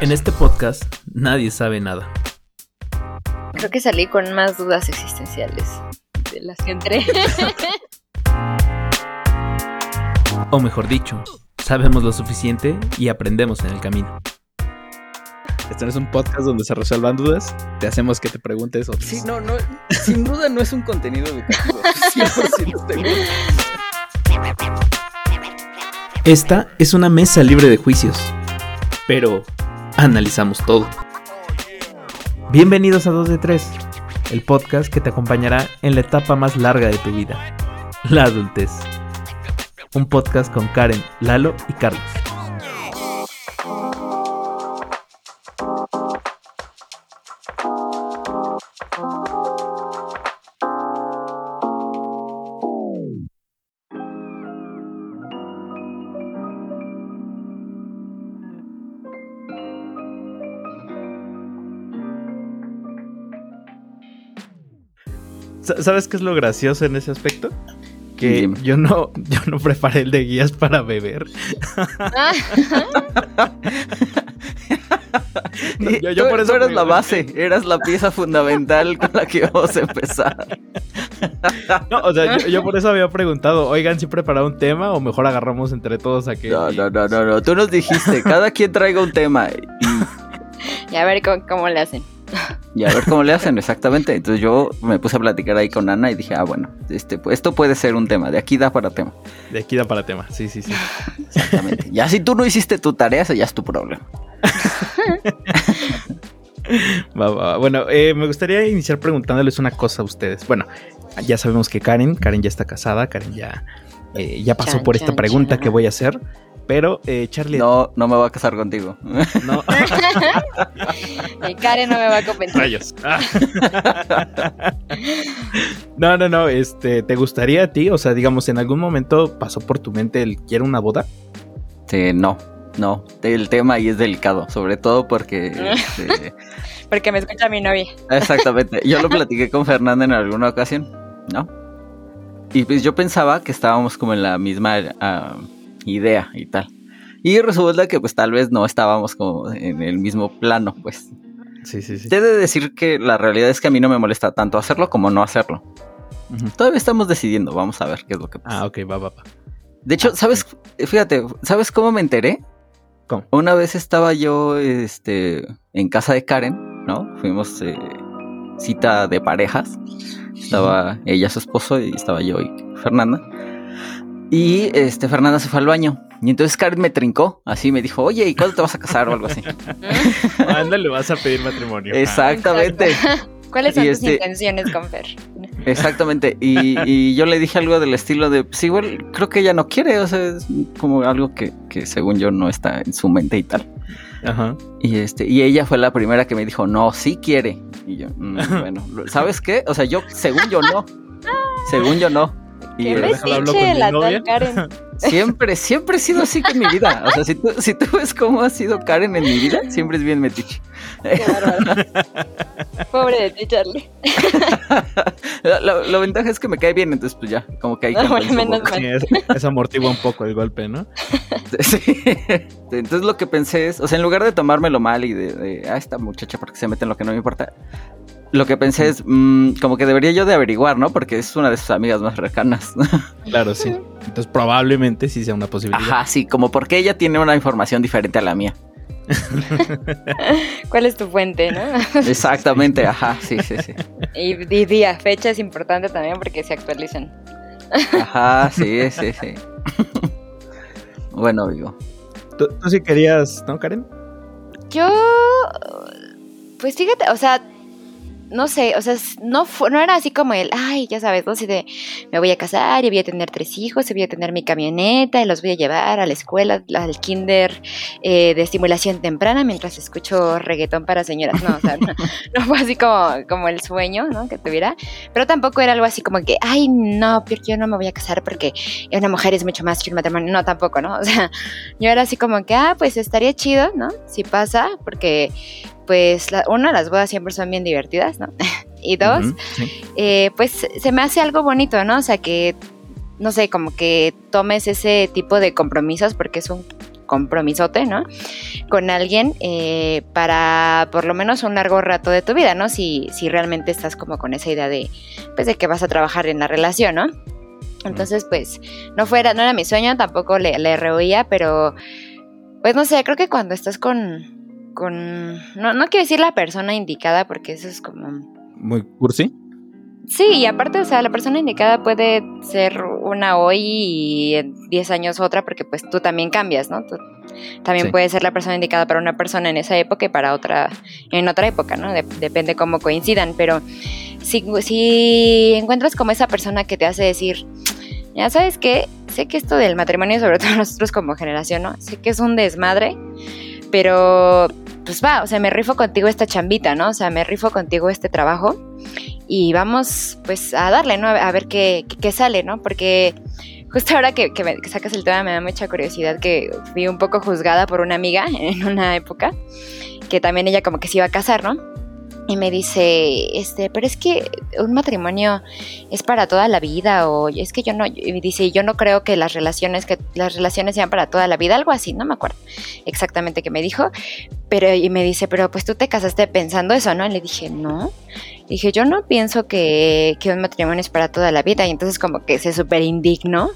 En este podcast nadie sabe nada. Creo que salí con más dudas existenciales de las que entré. O mejor dicho, sabemos lo suficiente y aprendemos en el camino. Este no es un podcast donde se resuelvan dudas. Te hacemos que te preguntes otras. Sí, no, no, sin duda no es un contenido educativo. 100% seguro. Esta es una mesa libre de juicios, pero analizamos todo. Bienvenidos a 2 de 3, el podcast que te acompañará en la etapa más larga de tu vida, la adultez. Un podcast con Karen, Lalo y Carlos. ¿Sabes qué es lo gracioso en ese aspecto? Que Dime. yo no, yo no preparé el de guías para beber. No, yo- yo tú- por eso tú eras la base, eras la pieza fundamental con la que íbamos a empezar. No, o sea, yo, yo por eso había preguntado, oigan, si preparado un tema o mejor agarramos entre todos a que... No, no, no, no, no. Tú nos dijiste, cada quien traiga un tema y a ver cómo, cómo le hacen. Y a ver cómo le hacen exactamente. Entonces yo me puse a platicar ahí con Ana y dije, ah, bueno, este, pues, esto puede ser un tema, de aquí da para tema. De aquí da para tema, sí, sí, sí. Exactamente. Ya si tú no hiciste tu tarea, ese ya es tu problema. Va, va, va. Bueno, eh, me gustaría iniciar preguntándoles una cosa a ustedes. Bueno, ya sabemos que Karen, Karen ya está casada, Karen ya, eh, ya pasó Chan, por esta chan, pregunta chan. que voy a hacer. Pero, eh, Charlie, No, no me voy a casar contigo. no. Y Karen no me va a convencer. Rayos. No, no, no, este, ¿te gustaría a ti? O sea, digamos, en algún momento pasó por tu mente el quiero una boda. Sí, no, no. El tema ahí es delicado, sobre todo porque... este, Porque me escucha mi novia. Exactamente. Yo lo platiqué con Fernanda en alguna ocasión, ¿no? Y pues yo pensaba que estábamos como en la misma ah, idea y tal. Y resulta que pues tal vez no estábamos como en el mismo plano, pues. Sí, sí, sí. He de decir que la realidad es que a mí no me molesta tanto hacerlo como no hacerlo. Todavía estamos decidiendo, vamos a ver qué es lo que pasa. Ah, ok, va, va, va. De hecho, ¿sabes? Fíjate, ¿sabes cómo me enteré? ¿Cómo? Una vez estaba yo este, en casa de Karen, ¿no? Fuimos eh, cita de parejas. Estaba ella, su esposo, y estaba yo y Fernanda. Y este, Fernanda se fue al baño. Y entonces Karen me trincó, así me dijo, oye, ¿y cuándo te vas a casar o algo así? Ándale, vas a pedir matrimonio. Exactamente. ¿Cuáles son Y tus este- intenciones con Fer? Exactamente. Y, y yo le dije algo del estilo de, pues igual creo que ella no quiere, o sea, es como algo que, que según yo no está en su mente y tal. Ajá. Y este, y ella fue la primera que me dijo, no, sí quiere. Y yo, "Mm, bueno, ¿sabes qué? O sea, yo, según yo no. Según yo no. Y ¿Qué pero déjalo hablo con metiche mi la novia. tal Karen? siempre, siempre he sido así con mi vida. O sea, si tú, si tú ves cómo ha sido Karen en mi vida, siempre es bien metiche. Pobre de ti, Charlie. La, la- la ventaja es que me cae bien, entonces pues ya, como que ahí No, bueno, un poco. Sí, es, es amortigua un poco el golpe, ¿no? Sí. Entonces lo que pensé es, o sea, en lugar de tomármelo mal y de, de ah, esta muchacha porque se mete en lo que no me importa, lo que pensé es, mm, como que debería yo de averiguar, ¿no? Porque es una de sus amigas más cercanas. Claro, sí. Entonces probablemente sí sea una posibilidad. Ajá, sí, como porque ella tiene una información diferente a la mía. ¿Cuál es tu fuente, no? Exactamente, ajá, sí, sí, sí. Y, y día, fecha es importante también porque se actualizan. Ajá, sí, sí, sí. Bueno, digo. ¿Tú, tú sí querías, ¿no, Karen? Yo, pues fíjate, o sea, no sé, o sea, no, fu- no era así como el, ay, ya sabes, ¿no? Así de, me voy a casar y voy a tener tres hijos y voy a tener mi camioneta y los voy a llevar a la escuela, al kinder eh, de estimulación temprana mientras escucho reggaetón para señoras. No, o sea, no, no fue así como, como el sueño, ¿no? Que tuviera, pero tampoco era algo así como que, ay, no, porque yo no me voy a casar porque una mujer es mucho más que un matrimonio. No, tampoco, ¿no? O sea, yo era así como que, ah, pues estaría chido, ¿no? Si pasa, porque pues la, una, las bodas siempre son bien divertidas, ¿no? y dos, sí. eh, pues se me hace algo bonito, ¿no? O sea, que, no sé, como que tomes ese tipo de compromisos porque es un compromisote, ¿no? Con alguien eh, para por lo menos un largo rato de tu vida, ¿no? Si, si realmente estás como con esa idea de, pues, de que vas a trabajar en la relación, ¿no? Entonces, pues, no fuera, no era mi sueño, tampoco le, le rehuía, pero, pues, no sé, creo que cuando estás con, con, no, no quiero decir la persona indicada, porque eso es como... Muy cursi. Sí, y aparte, o sea, la persona indicada puede ser una hoy y en 10 años otra, porque pues tú también cambias, ¿no? Tú también Sí. puedes ser la persona indicada para una persona en esa época y para otra en otra época, ¿no? Dep- depende cómo coincidan, pero si, si encuentras como esa persona que te hace decir, ya sabes qué, sé que esto del matrimonio, sobre todo nosotros como generación, ¿no? Sé que es un desmadre, pero pues va, o sea, me rifo contigo esta chambita, ¿no? O sea, me rifo contigo este trabajo y vamos pues a darle, ¿no? A ver qué, qué, qué sale, ¿no? Porque justo ahora que, que me- que sacas el tema me da mucha curiosidad que fui un poco juzgada por una amiga en una época, que también ella como que se iba a casar, ¿no? Y me dice, este, pero es que un matrimonio es para toda la vida, o es que yo no, y dice, yo no creo que las relaciones, que las relaciones sean para toda la vida, algo así, no me acuerdo exactamente qué me dijo, pero y me dice, pero pues tú te casaste pensando eso, ¿no? Y le dije, no. Dije, yo no pienso que, que un matrimonio es para toda la vida. Y entonces como que se súper indignó,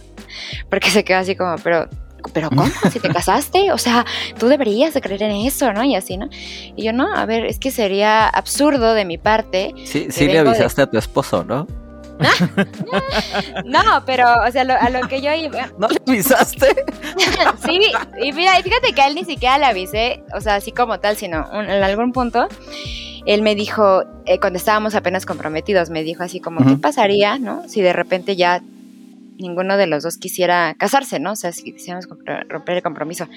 porque se quedó así como, pero, pero ¿cómo? Si te casaste, o sea, tú deberías de creer en eso, ¿no? Y así, ¿no? Y yo, no, a ver, es que sería absurdo de mi parte. Sí, sí le de- avisaste a tu esposo, ¿no? No, pero, o sea, lo- a lo que yo iba, ¿No le avisaste? Sí, y mira, fíjate que a él ni siquiera le avisé, o sea, así como tal, sino un- en algún punto, él me dijo, eh, cuando estábamos apenas comprometidos, me dijo así como, ¿qué pasaría, no? Si de repente ya ninguno de los dos quisiera casarse, ¿no? O sea, si quisiéramos romper el compromiso.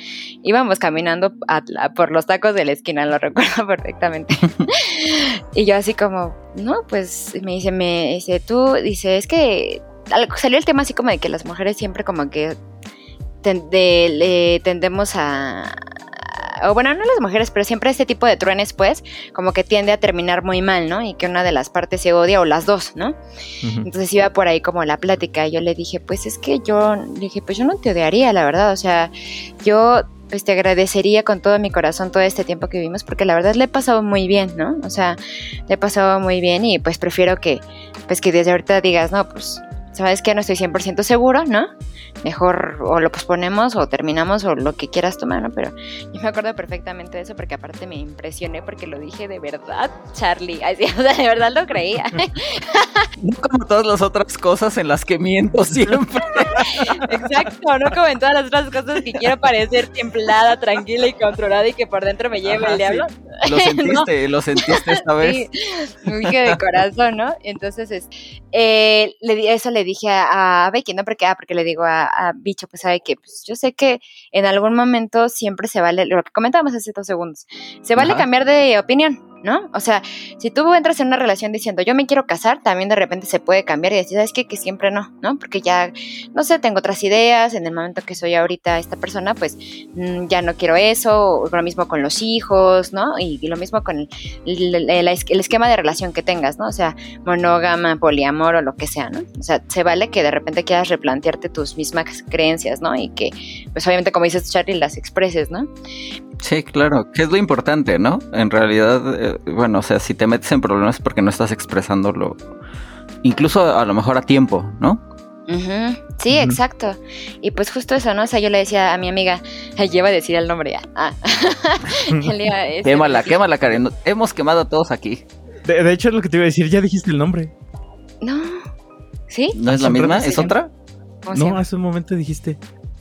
Íbamos caminando por los tacos de la esquina, lo recuerdo perfectamente. y yo así como, no, pues me dice, me dice, tú, dice, es que salió el tema así como de que las mujeres siempre como que tendemos a... O bueno, no las mujeres, pero siempre este tipo de truenes, pues, como que tiende a terminar muy mal, ¿no? Y que una de las partes se odia o las dos, ¿no? Entonces iba por ahí como la plática y yo le dije, pues es que yo, le dije, pues yo no te odiaría, la verdad, o sea, yo pues te agradecería con todo mi corazón todo este tiempo que vivimos porque la verdad le he pasado muy bien, ¿no? O sea, le he pasado muy bien y pues prefiero que, pues que desde ahorita digas, no, pues, sabes que no estoy 100% seguro, ¿no? Mejor o lo posponemos o terminamos o lo que quieras tomar, ¿no? Pero yo me acuerdo perfectamente de eso porque aparte me impresioné porque lo dije de verdad, Charlie, o sea, de verdad lo creía. No como todas las otras cosas en las que miento siempre. Exacto, no como en todas las otras cosas que quiero parecer templada, tranquila y controlada y que por dentro me lleve Ajá, el diablo. sí. Lo sentiste, lo sentiste esta vez. Sí, muy que de corazón, ¿no? Entonces, es, eh, le, di- eso le dije a, a Becky, ¿no? Porque, ah, porque le digo a, a Bicho, pues sabe que pues, yo sé que en algún momento siempre se vale, lo que comentábamos hace dos segundos, se vale Ajá. cambiar de opinión, ¿no? O sea, si tú entras en una relación diciendo yo me quiero casar, también de repente se puede cambiar y decir, ¿sabes qué? Que siempre no, ¿no? Porque ya, no sé, tengo otras ideas, en el momento que soy ahorita esta persona, pues mm, ya no quiero eso, o lo mismo con los hijos, ¿no? Y, lo mismo con el esquema de relación que tengas, ¿no? O sea, monógama, poliamor o lo que sea, ¿no? O sea, se vale que de repente quieras replantearte tus mismas creencias, ¿no? Y que, pues obviamente, como dices Charlie, las expreses, ¿no? Sí, claro, que es lo importante, ¿no? En realidad, eh, bueno, o sea, si te metes en problemas es porque no estás expresándolo, incluso a lo mejor a tiempo, ¿no? Sí, exacto. Y pues justo eso, ¿no? O sea, yo le decía a mi amiga, lleva a decir el nombre ya. Ah. Le iba a decir- Quémala, quémala, Karen. Hemos quemado a todos aquí. De, de hecho, es lo que te iba a decir, ya dijiste el nombre. No. ¿Sí? ¿No es la misma? ¿Es otra? ¿Cómo se No, hace un momento dijiste.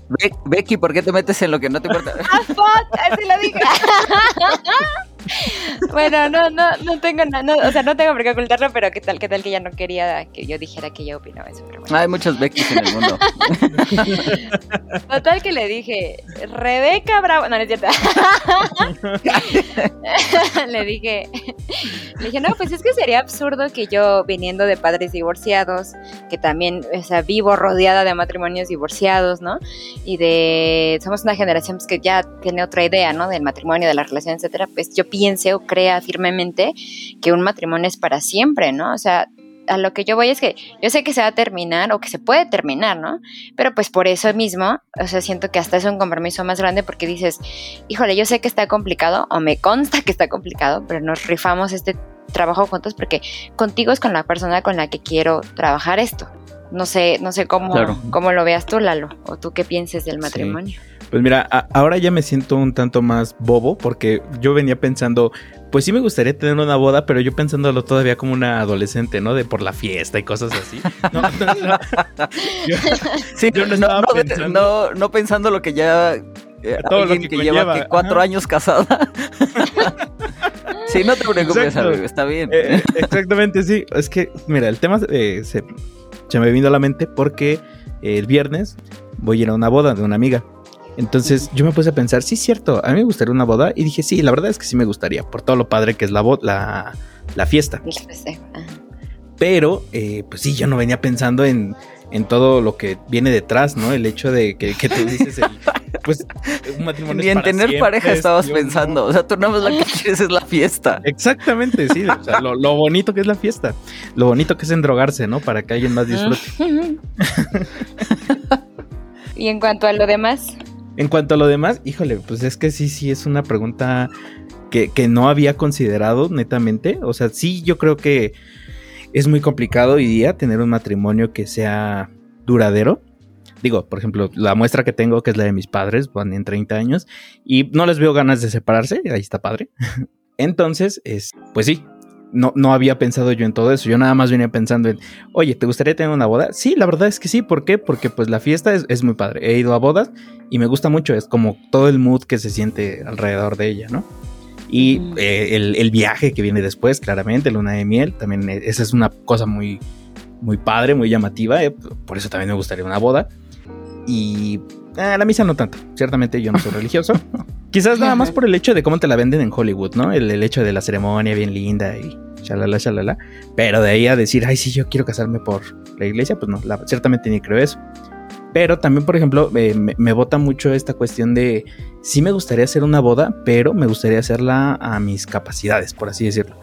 Be- Becky, ¿por qué te metes en lo que no te importa? ¡Ah, fuck! Así lo dije. bueno, no, no, no tengo nada, o sea, no tengo por qué ocultarlo, pero qué tal, qué tal que ella no quería que yo dijera que yo opinaba eso. Pero bueno. Hay muchas Beckys en el mundo. Total que le dije, Rebeca Bravo, no, no es cierto. le dije, le dije, no, pues es que sería absurdo que yo viniendo de padres divorciados, que también, o sea, vivo rodeada de matrimonios divorciados, ¿no? Y de, somos una generación pues, que ya tiene otra idea, ¿no? Del matrimonio, de la relación, etcétera, pues yo piense o crea firmemente que un matrimonio es para siempre, ¿no? O sea, a lo que yo voy es que yo sé que se va a terminar o que se puede terminar, ¿no? Pero pues por eso mismo, o sea, siento que hasta es un compromiso más grande porque dices, híjole, yo sé que está complicado o me consta que está complicado, pero nos rifamos este trabajo juntos porque contigo es con la persona con la que quiero trabajar esto. No sé, no sé cómo, Claro. cómo lo veas tú, Lalo, o tú qué pienses del matrimonio. Pues mira, ahora ya me siento un tanto más bobo porque yo venía pensando, pues sí me gustaría tener una boda, pero yo pensándolo todavía como una adolescente, ¿no? De por la fiesta y cosas así. No, no, no. Yo- Sí, Yo no estaba pensando- no- no pensando lo que ya. eh, Todo lo alguien que que, lleva cuatro ajá. años casada. sí, no te preocupes, amigo, está bien. Eh, exactamente, sí. Es que, mira, el tema eh, se, se me vino a la mente porque eh, el viernes voy a ir a una boda de una amiga. Entonces yo me puse a pensar, sí, es cierto, a mí me gustaría una boda. Y dije, sí, la verdad es que sí me gustaría, por todo lo padre que es la, la, la fiesta. Pero, eh, pues sí, yo no venía pensando en, en todo lo que viene detrás, ¿no? El hecho de que, que tú dices, el, pues, un matrimonio Ni en tener siempre, pareja estabas Dios, no. pensando. O sea, tú nada más lo que quieres es la fiesta. Exactamente, sí. O sea, lo, lo bonito que es la fiesta. Lo bonito que es endrogarse, ¿no? Para que alguien más disfrute. y en cuanto a lo demás, En cuanto a lo demás, híjole, pues es que sí, sí, es una pregunta que, que no había considerado netamente. O sea, sí, yo creo que es muy complicado hoy día tener un matrimonio que sea duradero. Digo, por ejemplo, la muestra que tengo, que es la de mis padres, van en 30 años, y no les veo ganas de separarse, ahí está padre. Entonces, es, pues sí, no, no había pensado yo en todo eso, yo nada más venía pensando en, oye, ¿te gustaría tener una boda? Sí, la verdad es que sí, ¿por qué? Porque pues la fiesta es, es muy padre, he ido a bodas y me gusta mucho, es como todo el mood que se siente alrededor de ella, ¿no? Y eh, el, el viaje que viene después, claramente, luna de miel, también eh, esa es una cosa muy, muy padre, muy llamativa, eh, por eso también me gustaría una boda. Y eh, la misa no tanto, ciertamente yo no soy religioso. Quizás nada más por el hecho de cómo te la venden en Hollywood, ¿no? El, el hecho de la ceremonia bien linda y shalala, shalala. Pero de ahí a decir, ay, sí, yo quiero casarme por la iglesia, pues no, la- ciertamente ni creo eso. Pero también, por ejemplo, eh, me, me bota mucho esta cuestión de, sí me gustaría hacer una boda, pero me gustaría hacerla a mis capacidades, por así decirlo.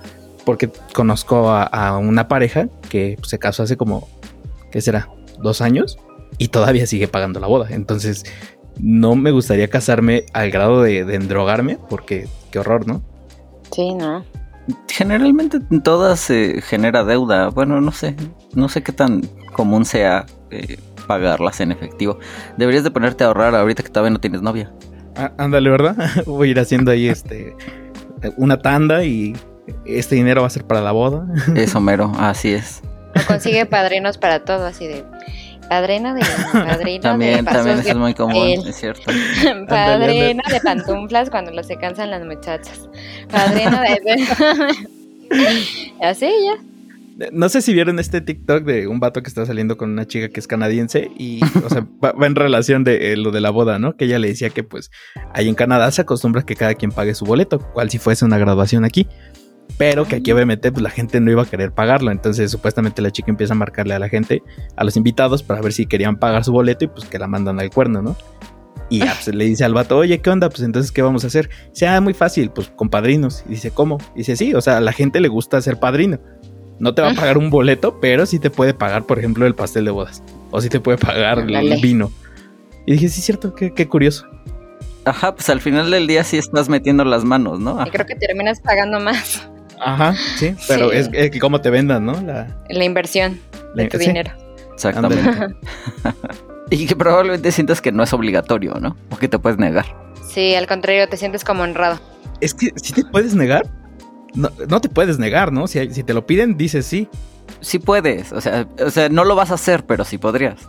Porque conozco a, a una pareja que se casó hace como, ¿qué será? Dos años y todavía sigue pagando la boda. Entonces, no me gustaría casarme al grado de, de endrogarme, porque qué horror, ¿no? sí, ¿no? Generalmente en todas se genera deuda. Bueno, no sé. No sé qué tan común sea eh, pagarlas en efectivo. Deberías de ponerte a ahorrar ahorita que todavía no tienes novia. Ah, ándale, ¿verdad? Voy a ir haciendo ahí este una tanda y este dinero va a ser para la boda. Eso, mero. Así es. O consigue padrinos para todo, así de padrino de padrino También, de también eso es muy común. Es cierto. Padrino de pantuflas cuando los se cansan las muchachas. Padrino de... Así ya. No sé si vieron este TikTok de un vato que está saliendo con una chica que es canadiense y, o sea, va, va en relación de eh, lo de la boda, ¿no? Que ella le decía que pues ahí en Canadá se acostumbra que cada quien pague su boleto, cual si fuese una graduación aquí. Pero que aquí obviamente pues la gente no iba a querer pagarlo, entonces supuestamente la chica empieza a marcarle a la gente, a los invitados para ver si querían pagar su boleto y pues que la mandan al cuerno, ¿no? Y ya, pues, le dice al vato, oye, ¿qué onda? Pues entonces, ¿qué vamos a hacer? Sea muy fácil, pues con padrinos. Y dice, ¿cómo? Y dice, sí, o sea, a la gente le gusta ser padrino. No te va a pagar un boleto, pero sí te puede pagar, por ejemplo, el pastel de bodas. O sí te puede pagar el vino. Y dije, sí, es cierto, qué, qué curioso. Ajá, pues al final del día sí estás metiendo las manos, ¿no? Y creo que terminas pagando más Ajá, sí, pero Sí. es, es que cómo te vendan, ¿no? La, la inversión de la- tu sí, dinero. Exactamente. Y que probablemente sientas que no es obligatorio, ¿no? O que te puedes negar. Sí, al contrario, te sientes como honrado. Es que si te puedes negar, no, no te puedes negar, ¿no? Si, si te lo piden, dices sí. Sí puedes, o sea, o sea, no lo vas a hacer, pero sí podrías.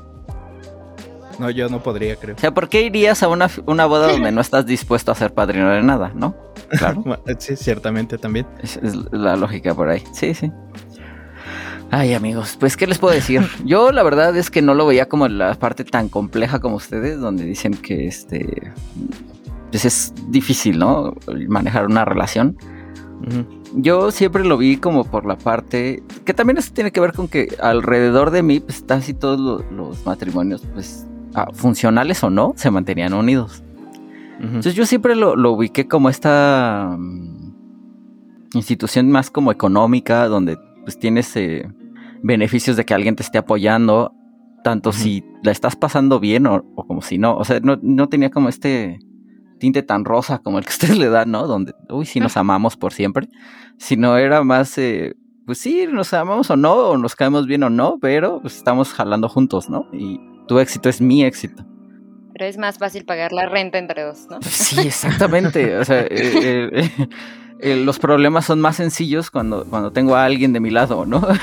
No, yo no podría, creo. O sea, ¿por qué irías a una, una boda donde no estás dispuesto a ser padrino de nada, no? Claro. Sí, ciertamente también. Es, es la lógica por ahí. Sí, sí. Ay, amigos, pues, ¿qué les puedo decir? Yo, la verdad es que no lo veía como la parte tan compleja como ustedes, donde dicen que este. Pues es difícil, ¿no? Manejar una relación. Yo siempre lo vi como por la parte. Que también eso tiene que ver con que alrededor de mí, pues casi todos lo- los matrimonios, pues, funcionales o no, se mantenían unidos. Entonces yo siempre lo, lo ubiqué como esta mm, institución más como económica, donde pues tienes eh, beneficios de que alguien te esté apoyando, tanto si la estás pasando bien o, o, como si no. O sea, no, no tenía como este tinte tan rosa como el que ustedes le dan, ¿no? Donde, uy, sí nos amamos por siempre. Sino era más, eh, pues sí, nos amamos o no, o nos caemos bien o no, pero pues, estamos jalando juntos, ¿no? Y tu éxito es mi éxito. Pero es más fácil pagar la renta entre dos, ¿no? Sí, exactamente. o sea, eh, eh, eh, los problemas son más sencillos cuando, cuando tengo a alguien de mi lado, ¿no?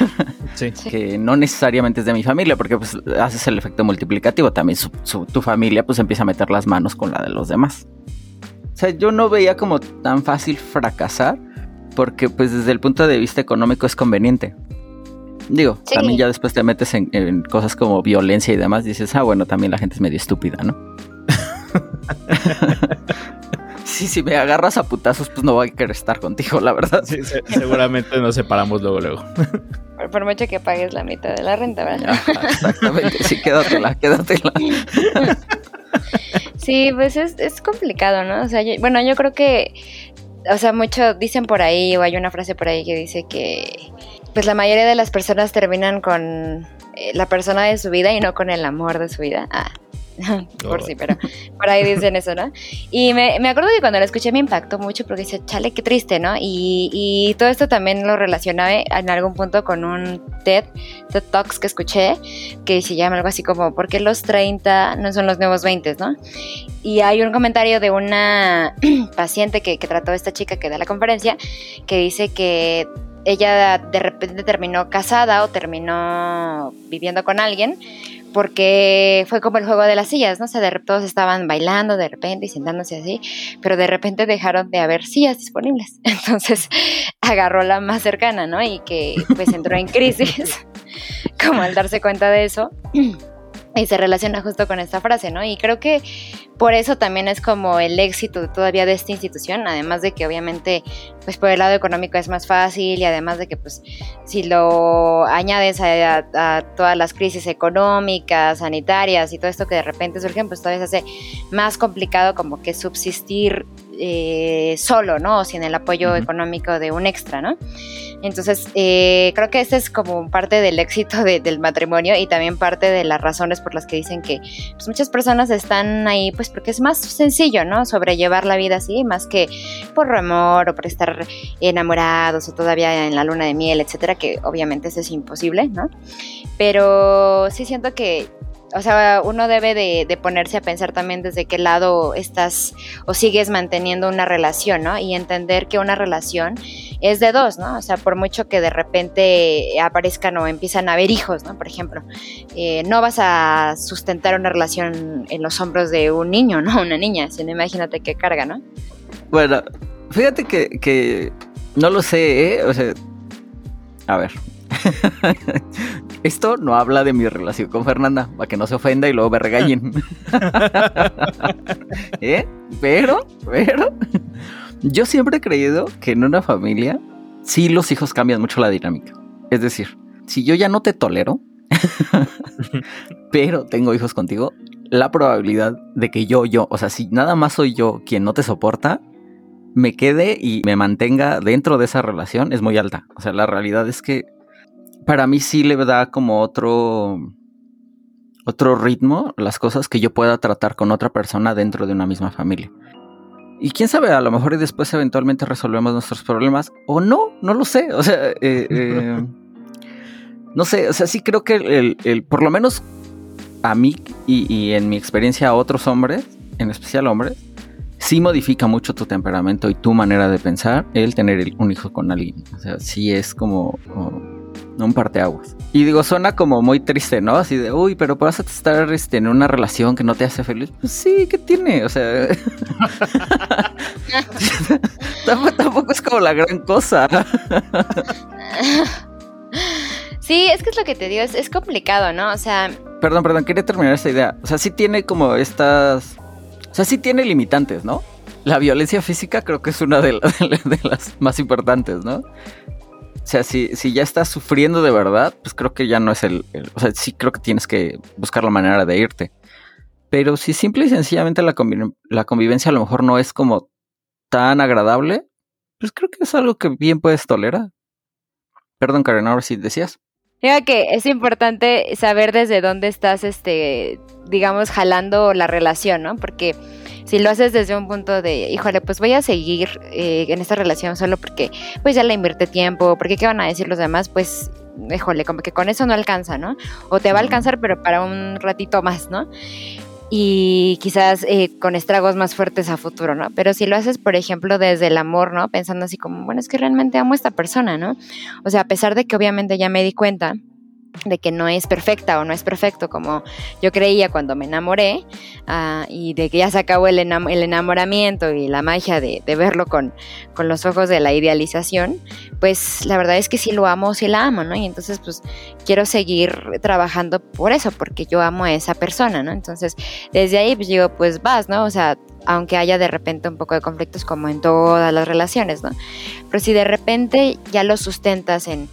Sí. que no necesariamente es de mi familia, porque pues haces el efecto multiplicativo. También su, su, tu familia pues empieza a meter las manos con la de los demás. O sea, yo no veía como tan fácil fracasar, porque pues desde el punto de vista económico es conveniente. Digo, Sí. también ya después te metes en, en cosas como violencia y demás, dices, ah, bueno, también la gente es medio estúpida, ¿no? sí, si me agarras a putazos, pues no voy a querer estar contigo, la verdad. Sí, se- seguramente nos separamos luego, luego. Por, por mucho que pagues la mitad de la renta, ¿verdad? Ajá, exactamente, sí, quédatela, quédatela. Sí, pues es, es complicado, ¿no? O sea, yo- bueno, yo creo que, o sea, mucho dicen por ahí, o hay una frase por ahí que dice que, pues la mayoría de las personas terminan con eh, la persona de su vida y no con el amor de su vida. Ah. Por Oh. sí, pero por ahí dicen eso, ¿no? Y me, me acuerdo que cuando lo escuché me impactó mucho porque dice, chale, qué triste, ¿no? Y, y todo esto también lo relacionaba en algún punto con un TED, TED Talks que escuché, que se llama algo así como, ¿por qué los 30 no son los nuevos 20, ¿no? Y hay un comentario de una paciente que, que trató a esta chica que da la conferencia, que dice que ella de repente terminó casada o terminó viviendo con alguien porque fue como el juego de las sillas, ¿no? O de todos estaban bailando de repente y sentándose así, pero de repente dejaron de haber sillas disponibles. Entonces agarró la más cercana, ¿no? Y que pues entró en crisis, como al darse cuenta de eso. Y se relaciona justo con esta frase, ¿no? Y creo que por eso también es como el éxito todavía de esta institución, además de que obviamente, pues por el lado económico es más fácil y además de que, pues, si lo añades a, todas las crisis económicas, sanitarias y todo esto que de repente surgen, pues todavía se hace más complicado como que subsistir eh, solo, ¿no? O sin el apoyo económico de un extra, ¿no? Entonces, eh, creo que este es como parte del éxito de- del matrimonio y también parte de las razones por las que dicen que pues, muchas personas están ahí, pues porque es más sencillo, ¿no? Sobrellevar la vida así, más que por amor o por estar enamorados o todavía en la luna de miel, etcétera, que obviamente eso es imposible, ¿no? Pero sí siento que, o sea, uno debe de, ponerse a pensar también desde qué lado estás o sigues manteniendo una relación, ¿no? Y entender que una relación es de dos, ¿no? O sea, por mucho que de repente aparezcan o empiezan a haber hijos, ¿no? Por ejemplo, eh, no vas a sustentar una relación en los hombros de un niño, ¿no? Una niña, sino imagínate qué carga, ¿no? Bueno, fíjate que, que no lo sé, ¿eh? O sea, a ver. Esto no habla de mi relación con Fernanda, para que no se ofenda y luego me regañen. ¿Eh? Pero, pero, yo siempre he creído que en una familia sí los hijos cambian mucho la dinámica. Es decir, si yo ya no te tolero, pero tengo hijos contigo, la probabilidad de que yo, yo, o sea, si nada más soy yo quien no te soporta, me quede y me mantenga dentro de esa relación es muy alta. O sea, la realidad es que para mí sí le da como otro otro ritmo las cosas que yo pueda tratar con otra persona dentro de una misma familia. Y quién sabe, a lo mejor y después eventualmente resolvemos nuestros problemas o no, no lo sé. O sea, eh, eh, no sé, o sea, sí creo que el, el- por lo menos a mí y, y en mi experiencia a otros hombres, en especial hombres, sí modifica mucho tu temperamento y tu manera de pensar el tener un hijo con alguien. O sea, sí es como un parteaguas. Y digo, suena como muy triste, ¿no? Así de, uy, pero vas a estar este, en una relación que no te hace feliz. Pues sí, ¿qué tiene? O sea, tampoco, tampoco es como la gran cosa. Sí, es que es lo que te digo, es, es complicado, ¿no? O sea, Perdón, perdón, quería terminar esta idea. O sea, sí tiene como estas. O sea, sí tiene limitantes, ¿no? La violencia física creo que es una de, la- de las más importantes, ¿no? O sea, si, si ya estás sufriendo de verdad, pues creo que ya no es el, O sea, sí creo que tienes que buscar la manera de irte. Pero si simple y sencillamente la, la convivencia a lo mejor no es como tan agradable, pues creo que es algo que bien puedes tolerar. Perdón, Karen, ahora sí decías. Diga que es importante saber desde dónde estás, este, digamos, jalando la relación, ¿no? Porque si lo haces desde un punto de, híjole, pues voy a seguir eh, en esta relación solo porque, pues ya le invierte tiempo, porque qué van a decir los demás, pues, híjole, como que con eso no alcanza, ¿no? O te va a alcanzar, pero para un ratito más, ¿no? y quizás eh, con estragos más fuertes a futuro, ¿no? Pero si lo haces, por ejemplo, desde el amor, ¿no? Pensando así como, bueno, es que realmente amo a esta persona, ¿no? O sea, a pesar de que obviamente ya me di cuenta de que no es perfecta o no es perfecto como yo creía cuando me enamoré ah, y de que ya se acabó el, enamoramiento y la magia de, verlo con, con, los ojos de la idealización, pues la verdad es que sí lo amo, sí la amo, ¿no? Y entonces pues quiero seguir trabajando por eso, porque yo amo a esa persona, ¿no? Entonces desde ahí pues digo, pues vas, ¿no? O sea, aunque haya de repente un poco de conflictos como en todas las relaciones, ¿no? Pero si de repente ya lo sustentas en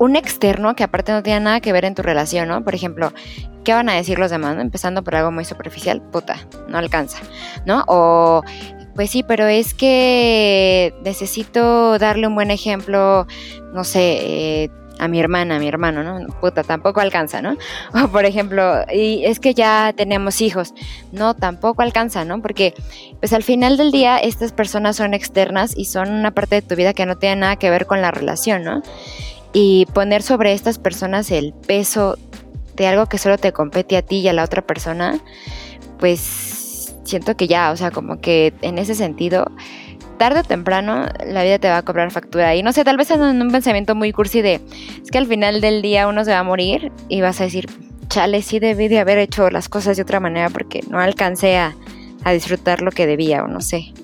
un externo que aparte no tiene nada que ver en tu relación, ¿no? Por ejemplo, ¿qué van a decir los demás? Empezando por algo muy superficial, puta, no alcanza, ¿no? O, pues sí, pero es que necesito darle un buen ejemplo, no sé, eh, a mi hermana, a mi hermano, ¿no? Puta, tampoco alcanza, ¿no? O por ejemplo, y es que ya tenemos hijos, no, tampoco alcanza, ¿no? Porque pues al final del día estas personas son externas y son una parte de tu vida que no tiene nada que ver con la relación, ¿no? Y poner sobre estas personas el peso de algo que solo te compete a ti y a la otra persona, pues siento que ya, o sea, como que en ese sentido, tarde o temprano la vida te va a cobrar factura. Y no sé, tal vez en un pensamiento muy cursi de, es que al final del día uno se va a morir y vas a decir, chale, sí debí de haber hecho las cosas de otra manera porque no alcancé a, disfrutar lo que debía o no sé.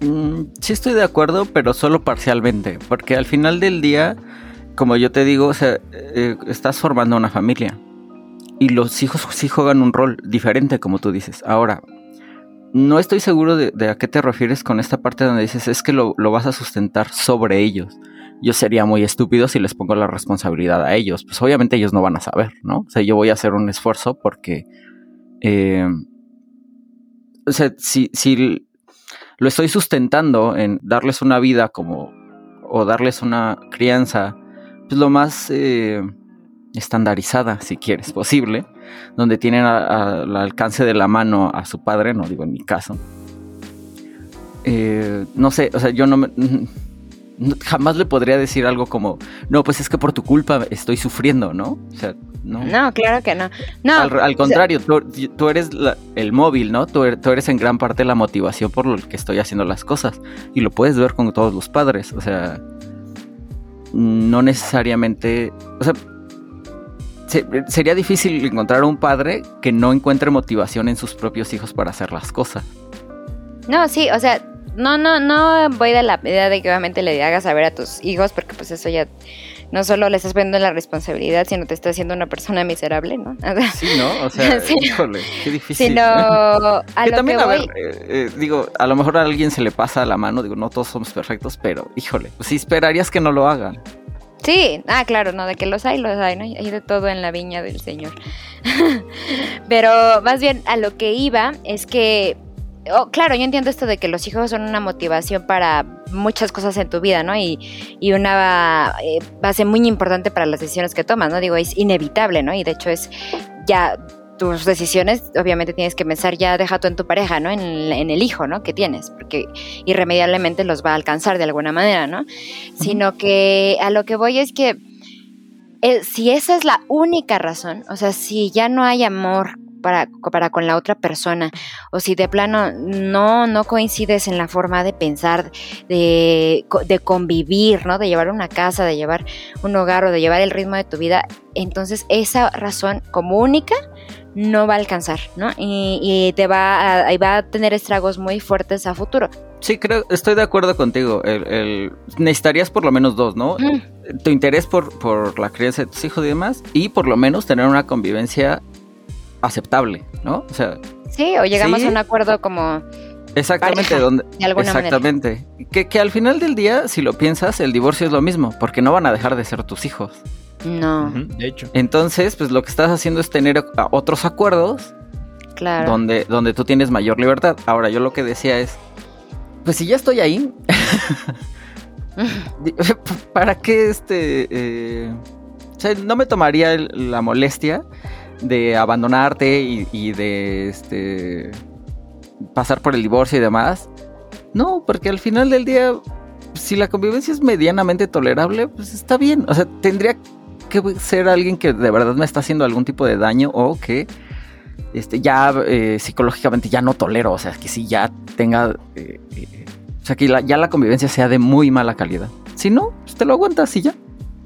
Mm, sí estoy de acuerdo, pero solo parcialmente, porque al final del día como yo te digo, o sea, eh, estás formando una familia. Y los hijos sí juegan un rol diferente, como tú dices. Ahora, no estoy seguro de, a qué te refieres con esta parte donde dices es que lo, vas a sustentar sobre ellos. Yo sería muy estúpido si les pongo la responsabilidad a ellos. Pues obviamente ellos no van a saber, ¿no? O sea, yo voy a hacer un esfuerzo porque... Eh, o sea, si, si lo estoy sustentando en darles una vida como... o darles una crianza pues, lo más eh, estandarizada, si quieres, posible, donde tienen al alcance de la mano a su padre, no digo en mi caso. Eh, no sé, o sea, yo no me... jamás le podría decir algo como, no, pues es que por tu culpa estoy sufriendo, ¿no? O sea, no. No, claro que no. no al, contrario, tú, eres el móvil, ¿no? Tú, er, tú, eres en gran parte la motivación por lo que estoy haciendo las cosas. Y lo puedes ver con todos los padres. O sea, no necesariamente, o sea, sería difícil encontrar un padre que no encuentre motivación en sus propios hijos para hacer las cosas. No, sí, o sea, no, no, no voy de la idea de que obviamente le hagas saber a tus hijos, porque pues eso ya no solo le estás poniendo la responsabilidad, sino te está haciendo una persona miserable, ¿no? sí, ¿no? O sea, híjole, qué difícil. Sino a lo también, que a ver, eh, eh, digo, a lo mejor a alguien se le pasa la mano, digo, no todos somos perfectos, pero híjole, pues sí esperarías que no lo hagan. Sí, ah, claro, no, de que los hay, los hay, ¿no? Hay de todo en la viña del Señor. Pero más bien a lo que iba es que Oh, claro, yo entiendo esto de que los hijos son una motivación para muchas cosas en tu vida, ¿no? Y, y una eh, base muy importante para las decisiones que tomas, ¿no? Digo, es inevitable, ¿no? Y de hecho es ya tus decisiones, obviamente tienes que pensar ya deja tú en tu pareja, ¿no? En, el hijo, ¿no? Que tienes, porque irremediablemente los va a alcanzar de alguna manera, ¿no? Sino que a lo que voy es que eh, si esa es la única razón, o sea, si ya no hay amor para, para con la otra persona, o si de plano no, no coincides en la forma de pensar, de, de convivir, ¿no? De llevar una casa, de llevar un hogar o de llevar el ritmo de tu vida, entonces esa razón como única no va a alcanzar, ¿no? Y, te va a, va a tener estragos muy fuertes a futuro. Sí, creo, estoy de acuerdo contigo. El, necesitarías por lo menos dos, ¿no? Tu interés por, por la crianza de tus hijos y demás, y por lo menos tener una convivencia aceptable, ¿no? O sea. Sí, o llegamos a un acuerdo como. Exactamente, donde, exactamente. Que, que al final del día, si lo piensas, el divorcio es lo mismo, porque no van a dejar de ser tus hijos. No. de hecho. Entonces, pues lo que estás haciendo es tener otros acuerdos. Claro. Donde, donde tú tienes mayor libertad. Ahora, yo lo que decía es. Pues si ya estoy ahí. ¿Para qué este. Eh, O sea, no me tomaría la molestia de abandonarte y, de este pasar por el divorcio y demás. No, porque al final del día, si la convivencia es medianamente tolerable, pues está bien. O sea, tendría que ser alguien que de verdad me está haciendo algún tipo de daño o que este, ya eh, psicológicamente ya no tolero. O sea, que sí ya tenga. eh, eh, o sea, que ya la convivencia sea de muy mala calidad. Si no, pues te lo aguantas y ya.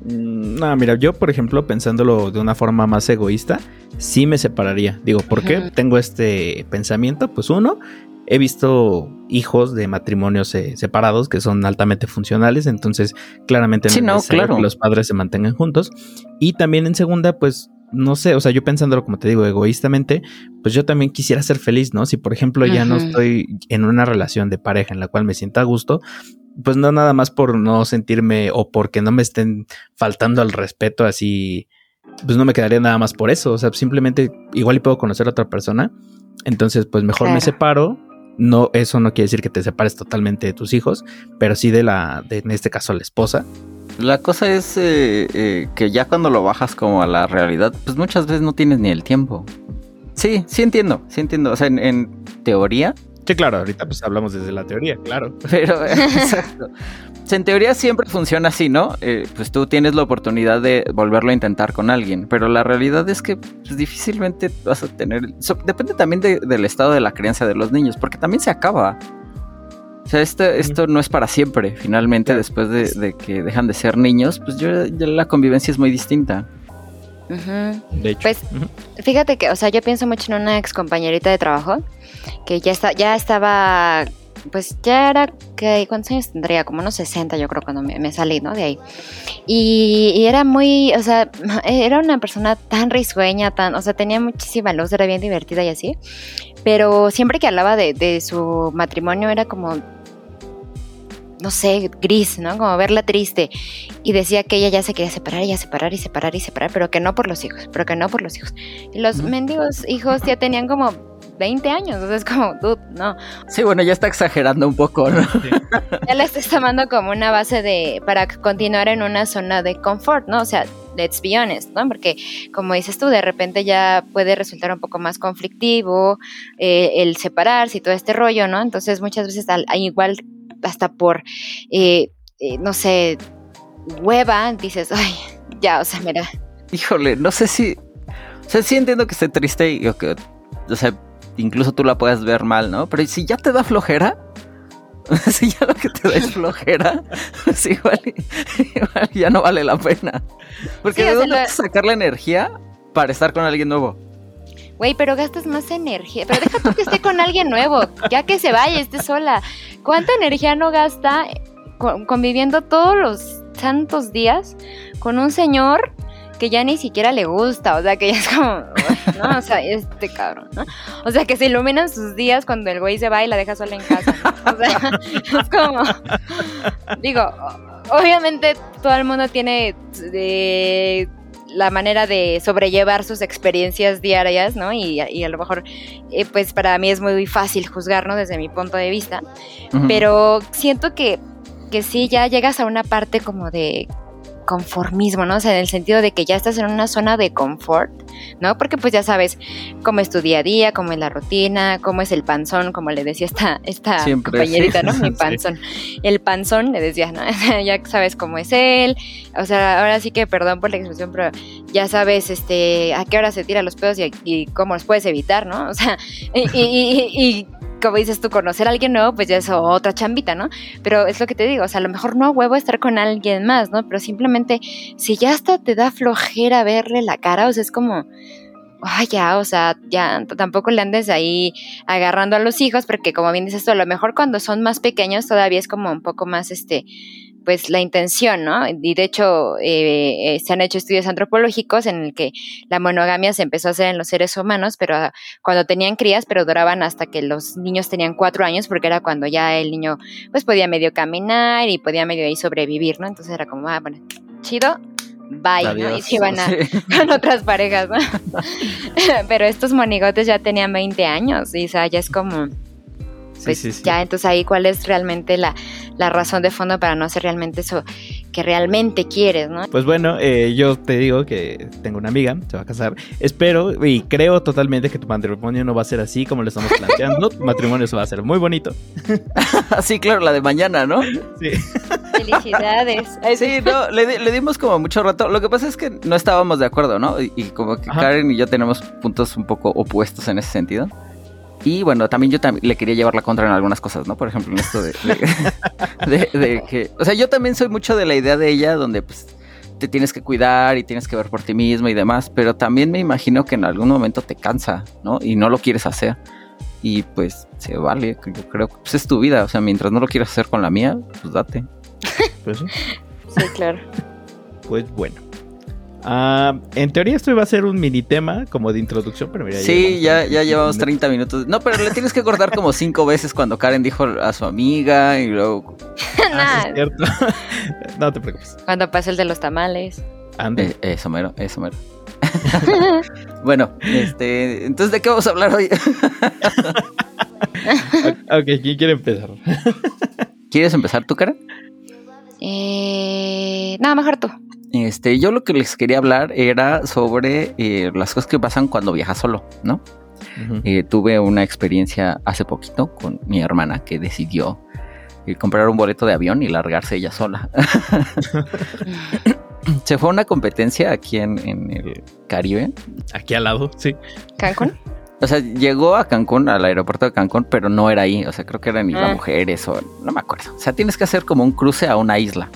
Mm, No, mira, yo por ejemplo, pensándolo de una forma más egoísta, sí me separaría. Digo, ¿por qué tengo este pensamiento? Pues uno, he visto hijos de matrimonios eh, separados que son altamente funcionales, entonces claramente Sí, no, claro. que los padres se mantengan juntos. Y también en segunda, pues no sé, o sea, yo pensándolo como te digo, egoístamente, pues yo también quisiera ser feliz, ¿no? Si por ejemplo ya no estoy en una relación de pareja en la cual me sienta a gusto, pues no nada más por no sentirme o porque no me estén faltando al respeto así, pues no me quedaría nada más por eso, o sea, simplemente igual y puedo conocer a otra persona, entonces pues mejor me separo. No, eso no quiere decir que te separes totalmente de tus hijos, pero sí de la, de, en este caso, la esposa. La cosa es eh, eh, que ya cuando lo bajas como a la realidad, pues muchas veces no tienes ni el tiempo. Sí, sí entiendo, sí entiendo. O sea, en, en teoría, Sí, claro, ahorita pues hablamos desde la teoría, claro. pero exacto. En teoría siempre funciona así, ¿no? Eh, pues tú tienes la oportunidad de volverlo a intentar con alguien, pero la realidad es que pues, difícilmente vas a tener... so- depende también de- del estado de la creencia de los niños, porque también se acaba. O sea, esto, esto no es para siempre. Finalmente, después de, de que dejan de ser niños, pues yo, ya la convivencia es muy distinta. De hecho. Pues. Fíjate que, o sea, yo pienso mucho en una ex compañerita de trabajo que ya está, ya estaba, pues ya era, que ¿cuántos años tendría? Como unos 60 yo creo cuando me, me salí, ¿no? De ahí. Y, y era muy, o sea, era una persona tan risueña, tan, o sea, tenía muchísima luz, era bien divertida y así. Pero siempre que hablaba de, de su matrimonio era como, no sé, gris, ¿no? Como verla triste. Y decía que ella ya se quería separar, y ya separar y separar y separar, pero que no por los hijos, pero que no por los hijos. Y los mendigos hijos ya tenían como 20 años, entonces es como, dude, no. Sí, bueno, ya está exagerando un poco, ¿no? Ya la estás tomando como una base de, para continuar en una zona de confort, ¿no? O sea, let's be honest, ¿no? Porque como dices tú, de repente ya puede resultar un poco más conflictivo eh, el separarse y todo este rollo, ¿no? Entonces muchas veces al- hay igual hasta por, eh, eh, no sé, hueva, dices, ay, ya, o sea, mira, Híjole, no sé si. O sea, sí entiendo que esté triste y o que. O sea, incluso tú la puedas ver mal, ¿no? Pero si ya te da flojera. Si ya lo que te da es flojera, pues igual, igual ya no vale la pena. Porque Sí, ¿de dónde lo- vas a sacar la energía para estar con alguien nuevo? Güey, pero gastas más energía. Pero deja tú que esté con alguien nuevo, ya que se vaya, esté sola. ¿Cuánta energía no gasta con- conviviendo todos los santos días con un señor que ya ni siquiera le gusta? O sea, que ya es como, ¿no? O sea, este cabrón, ¿no? O sea, que se iluminan sus días cuando el güey se va y la deja sola en casa. O sea, es como, digo, obviamente todo el mundo tiene eh, la manera de sobrellevar sus experiencias diarias, ¿no? Y, y a lo mejor, eh, pues para mí es muy fácil juzgar, ¿no? Desde mi punto de vista. Pero siento que, que sí, ya llegas a una parte como de conformismo, ¿no? O sea, en el sentido de que ya estás en una zona de confort, ¿no? Porque pues ya sabes cómo es tu día a día, cómo es la rutina, cómo es el panzón, como le decía esta, esta Siempre, compañerita, sí. ¿no? Mi Sí. panzón. El panzón, le decía, ¿no? ya sabes cómo es él, o sea, ahora sí que perdón por la expresión, pero ya sabes este a qué hora se tira los pedos y, y cómo los puedes evitar, ¿no? O sea, y- y como dices tú, conocer a alguien nuevo, pues ya es otra chambita, ¿no? Pero es lo que te digo, o sea, a lo mejor no a huevo estar con alguien más, ¿no? Pero simplemente, si ya hasta te da flojera verle la cara, o sea, es como, ay, ya, o sea, ya tampoco le andes ahí agarrando a los hijos, porque como bien dices tú, a lo mejor cuando son más pequeños todavía es como un poco más, este, pues la intención, ¿no? Y de hecho eh, se han hecho estudios antropológicos en el que la monogamia se empezó a hacer en los seres humanos, pero ah, cuando tenían crías, pero duraban hasta que los niños tenían cuatro años, porque era cuando ya el niño pues podía medio caminar y podía medio ahí sobrevivir, ¿no? Entonces era como, ah, bueno, chido, bye, ¿no? Y se iban a, Sí. con otras parejas, ¿no? Pero estos monigotes ya tenían 20 años y o sea, ya es como, pues sí, sí. ya, entonces ahí cuál es realmente la, la razón de fondo para no hacer realmente eso, que realmente quieres, ¿no? Pues bueno, eh, yo te digo que tengo una amiga, se va a casar. Espero y creo totalmente que tu matrimonio no va a ser así como lo estamos planteando. tu matrimonio va a ser muy bonito. sí, claro, la de mañana, ¿no? Sí. Felicidades. Sí, no, le, di- le dimos como mucho rato. Lo que pasa es que no estábamos de acuerdo, ¿no? Y, y como que Ajá. Karen y yo tenemos puntos un poco opuestos en ese sentido. Y bueno, también yo también le quería llevar la contra en algunas cosas, ¿no? Por ejemplo, en esto de, de, de- de que... O sea, yo también soy mucho de la idea de ella donde pues te tienes que cuidar y tienes que ver por ti mismo y demás, pero también me imagino que en algún momento te cansa, ¿no? Y no lo quieres hacer. Y pues se vale, yo creo que pues, es tu vida, o sea, mientras no lo quieras hacer con la mía, pues date. Pues, sí. Sí, claro. Pues bueno. Ah, en teoría esto iba a ser un mini tema como de introducción, pero mira. Sí, ya, ya llevamos tres 30 minutos. No, pero le tienes que cortar como cinco veces cuando Karen dijo a su amiga y luego... Ah, es cierto. no te preocupes. cuando pasa el de los tamales. Anda. Eh, eso mero, eso mero. bueno, este... Entonces, ¿de qué vamos a hablar hoy? ok, ¿quién quiere empezar? ¿Quieres empezar tú, Karen? Eh, no, mejor tú. Este, yo lo que les quería hablar era sobre eh, las cosas que pasan cuando viajas solo, ¿no? Eh, tuve una experiencia hace poquito con mi hermana que decidió eh, comprar un boleto de avión y largarse ella sola. Se fue a una competencia aquí en, en el Caribe. Aquí al lado, sí. ¿Cancún? O sea, llegó a Cancún, al aeropuerto de Cancún, pero no era ahí. O sea, creo que era en Isla Ah. Mujeres o no me acuerdo. O sea, tienes que hacer como un cruce a una isla.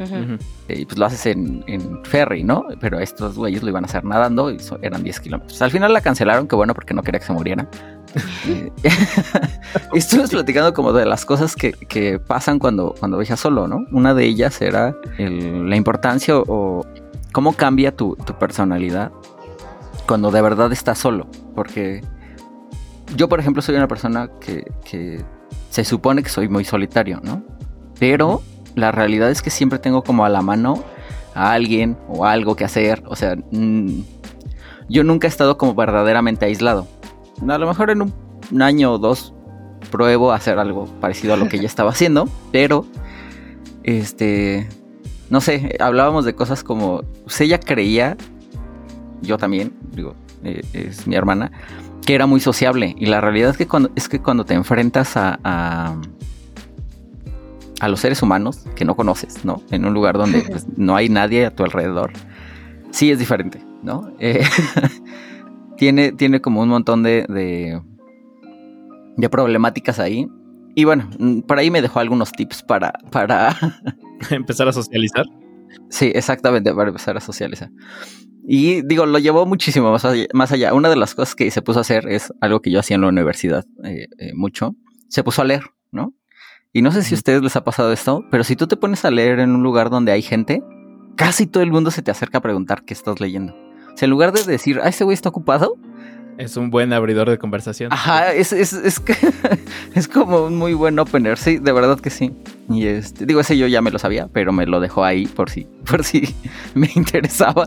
Eh, Y pues lo haces en, en ferry, ¿no? Pero estos güeyes lo iban a hacer nadando y so- eran 10 kilómetros. Al final la cancelaron, que bueno, porque no quería que se muriera. Eh, y estuve platicando como de las cosas que, que pasan cuando, cuando viajas solo, ¿no? Una de ellas era el- la importancia o, o cómo cambia tu, tu personalidad cuando de verdad estás solo. Porque yo, por ejemplo, soy una persona que, que se supone que soy muy solitario, ¿no? Pero la realidad es que siempre tengo como a la mano a alguien o algo que hacer. O sea, mm, yo nunca he estado como verdaderamente aislado. A lo mejor en un, un año o dos pruebo a hacer algo parecido a lo que ella estaba haciendo, pero este, no sé, hablábamos de cosas como, pues ella creía, yo también, digo, eh, es mi hermana, que era muy sociable y la realidad es que cuando, es que cuando te enfrentas a, a a los seres humanos que no conoces, ¿no? En un lugar donde pues, no hay nadie a tu alrededor, sí es diferente, ¿no? Eh, tiene, tiene como un montón de, de, de problemáticas ahí. Y bueno, mm, por ahí me dejó algunos tips para, para, Empezar a socializar. sí, exactamente, para empezar a socializar. Y digo, lo llevó muchísimo más allá, más allá. Una de las cosas que se puso a hacer es algo que yo hacía en la universidad eh, eh, mucho. Se puso a leer, ¿no? Y no sé si a ustedes les ha pasado esto, pero si tú te pones a leer en un lugar donde hay gente, casi todo el mundo se te acerca a preguntar qué estás leyendo. O sea, en lugar de decir, ah, ese güey está ocupado, Es un buen abridor de conversación. ajá, es, es, es, que es como un muy buen opener, sí, de verdad que sí. Y este, digo, ese yo ya me lo sabía, pero me lo dejó ahí por si, por si me interesaba.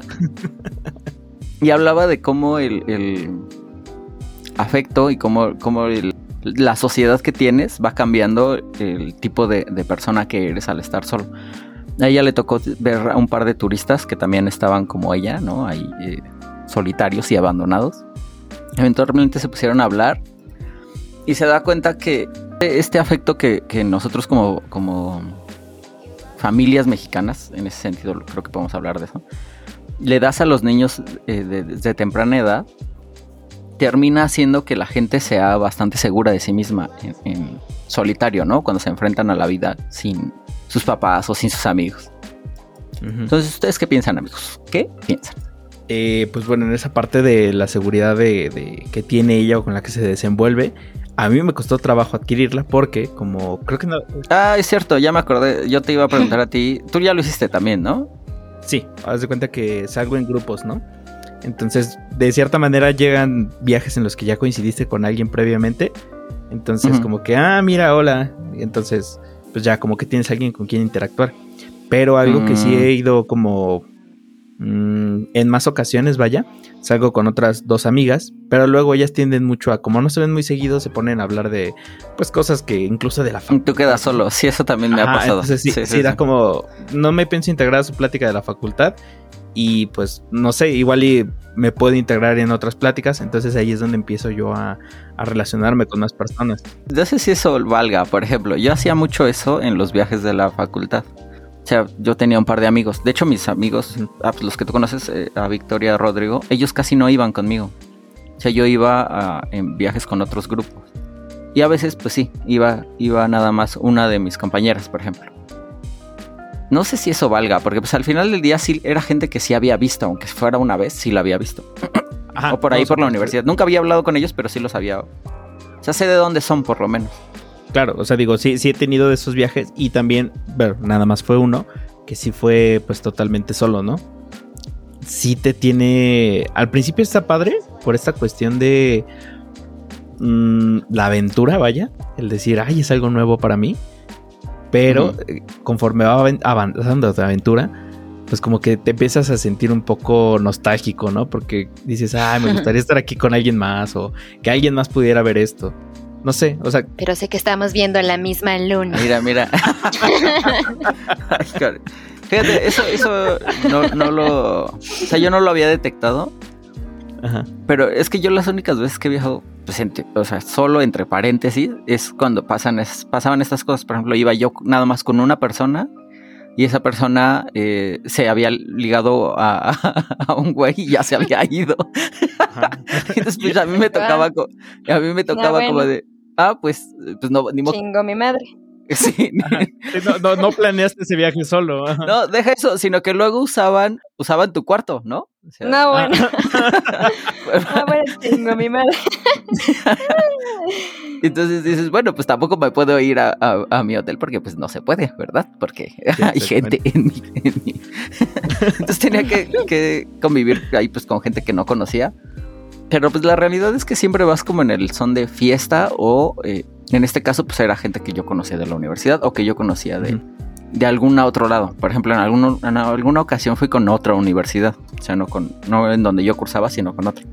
y hablaba de cómo el, el afecto y cómo, cómo el- la sociedad que tienes va cambiando el tipo de, de persona que eres al estar solo. A ella le tocó ver a un par de turistas que también estaban como ella, ¿no? Ahí eh, solitarios y abandonados. Eventualmente se pusieron a hablar y se da cuenta que este afecto que, que nosotros como, como familias mexicanas, en ese sentido creo que podemos hablar de eso, le das a los niños eh, de- desde temprana edad, termina haciendo que la gente sea bastante segura de sí misma en, en solitario, ¿no? Cuando se enfrentan a la vida sin sus papás o sin sus amigos. Entonces, ¿ustedes qué piensan, amigos? ¿Qué piensan? Eh, pues bueno, en esa parte de la seguridad de, de que tiene ella o con la que se desenvuelve, a mí me costó trabajo adquirirla porque como creo que no... Ah, es cierto, ya me acordé. Yo te iba a preguntar a ti. Tú ya lo hiciste también, ¿no? Sí, haz de cuenta que salgo en grupos, ¿no? Entonces, de cierta manera llegan viajes en los que ya coincidiste con alguien previamente. Entonces, como que, ah, mira, hola. Y entonces, pues ya como que tienes alguien con quien interactuar. Pero algo que sí Mm. he ido como Mm, en más ocasiones, vaya, salgo con otras dos amigas, pero luego ellas tienden mucho a, como no se ven muy seguidos, se ponen a hablar de, pues, cosas que incluso de la facultad. Tú quedas solo, sí, eso también me ha pasado. Entonces, sí, sí, da como, no me pienso integrar a su plática de la facultad y pues, no sé, igual y me puedo integrar en otras pláticas, entonces ahí es donde empiezo yo a, a relacionarme con más personas. No sé si eso valga, por ejemplo, yo hacía mucho eso en los viajes de la facultad. O sea, yo tenía un par de amigos. De hecho, mis amigos, ah, pues, los que tú conoces, eh, a Victoria, Rodrigo, ellos casi no iban conmigo. O sea, yo iba en viajes con otros grupos. Y a veces, pues sí, iba, iba nada más una de mis compañeras, por ejemplo. No sé si eso valga, porque pues al final del día sí era gente que sí había visto, aunque fuera una vez, sí la había visto. o por ahí por la universidad. Nunca había hablado con ellos, pero sí los había. O sea, sé de dónde son, por lo menos. Claro, o sea, digo, sí, sí he tenido de esos viajes y también, ver, nada más fue uno, que sí fue pues totalmente solo, ¿no? Sí te tiene, al principio está padre por esta cuestión de mm, la aventura, vaya, el decir, ay, es algo nuevo para mí, pero eh, conforme va avanzando la aventura, pues como que te empiezas a sentir un poco nostálgico, ¿no? Porque dices, ay, me gustaría estar aquí con alguien más o que alguien más pudiera ver esto. No sé, o sea. Pero sé que estamos viendo la misma luna. Mira, mira. Fíjate, eso, eso no, no lo. O sea, yo no lo había detectado. Ajá. Pero es que yo las únicas veces que he viajado, pues, o sea, solo entre paréntesis, es cuando pasan pasaban estas cosas. Por ejemplo, iba yo nada más con una persona y esa persona eh, se había ligado a, a, un güey y ya se había ido. Entonces, pues a mí me tocaba, a mí me tocaba como de, ah, pues, pues no, ni modo. Chingo mi madre. Sí. no, no, planeaste ese viaje solo. No, deja eso, sino que luego usaban, usaban tu cuarto, ¿no? no, bueno. ah, bueno, chingo mi madre. Entonces dices, bueno, pues tampoco me puedo ir a, a, mi hotel porque pues no se puede, ¿verdad? Porque hay gente en mi, en mi... Entonces tenía que, que convivir ahí pues con gente que no conocía pero pues la realidad es que siempre vas como en el son de fiesta o eh, en este caso pues era gente que yo conocía de la universidad o que yo conocía de, de algún otro lado. Por ejemplo, en, en alguna ocasión fui con otra universidad. O sea, no, con, no en donde yo cursaba, sino con otra.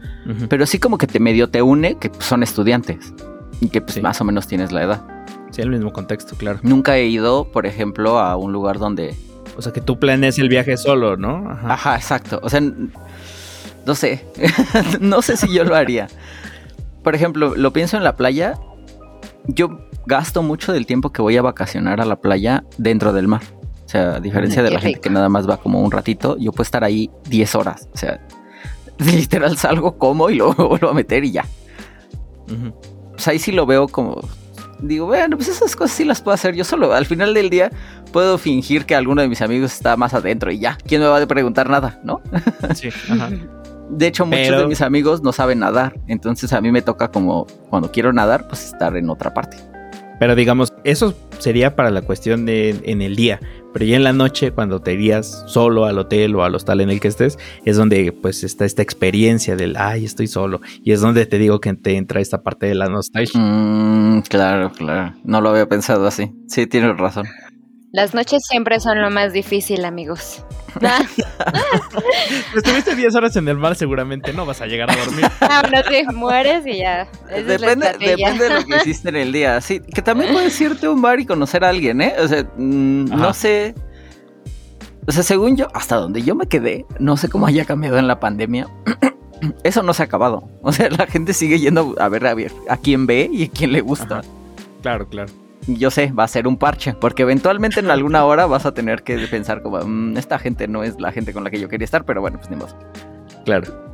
Pero sí como que te medio te une que pues, son estudiantes y que pues más o menos tienes la edad. Sí, el mismo contexto, claro. Nunca he ido, por ejemplo, a un lugar donde... O sea, que tú planees el viaje solo, ¿no? Ajá, Ajá exacto. O sea, no sé. no sé si yo lo haría. Por ejemplo, lo pienso en la playa. Yo gasto mucho del tiempo que voy a vacacionar a la playa dentro del mar. O sea, a diferencia de la gente que nada más va como un ratito, yo puedo estar ahí 10 horas. O sea, literal salgo, como y luego vuelvo a meter y ya. Pues ahí sí lo veo como. Digo, bueno, pues esas cosas sí las puedo hacer yo solo. Al final del día puedo fingir que alguno de mis amigos está más adentro y ya. ¿Quién me va a preguntar nada, no? Sí, ajá. De hecho, muchos de mis amigos no saben nadar, entonces a mí me toca como cuando quiero nadar, pues estar en otra parte. Pero digamos, eso sería para la cuestión de en el día, pero ya en la noche cuando te irías solo al hotel o al hostal en el que estés, es donde pues está esta experiencia del, ay, estoy solo, y es donde te digo que te entra esta parte de la nostalgia. Mm, claro, claro, no lo había pensado así, sí, tienes razón. Las noches siempre son lo más difícil, amigos. Estuviste 10 horas en el mar, seguramente no vas a llegar a dormir. Ah, no, sí, mueres y ya. depende, depende de lo que hiciste en el día. Sí, que también puedes irte a un bar y conocer a alguien, ¿eh? O sea, mm, no sé. O sea, según yo, hasta donde yo me quedé, no sé cómo haya cambiado en la pandemia. Eso no se ha acabado. O sea, la gente sigue yendo a ver a, ver, a quién ve y a quién le gusta. Claro, claro yo sé, va a ser un parche, porque eventualmente en alguna hora vas a tener que pensar como, mm, esta gente no es la gente con la que yo quería estar, pero bueno, pues ni modo. Claro.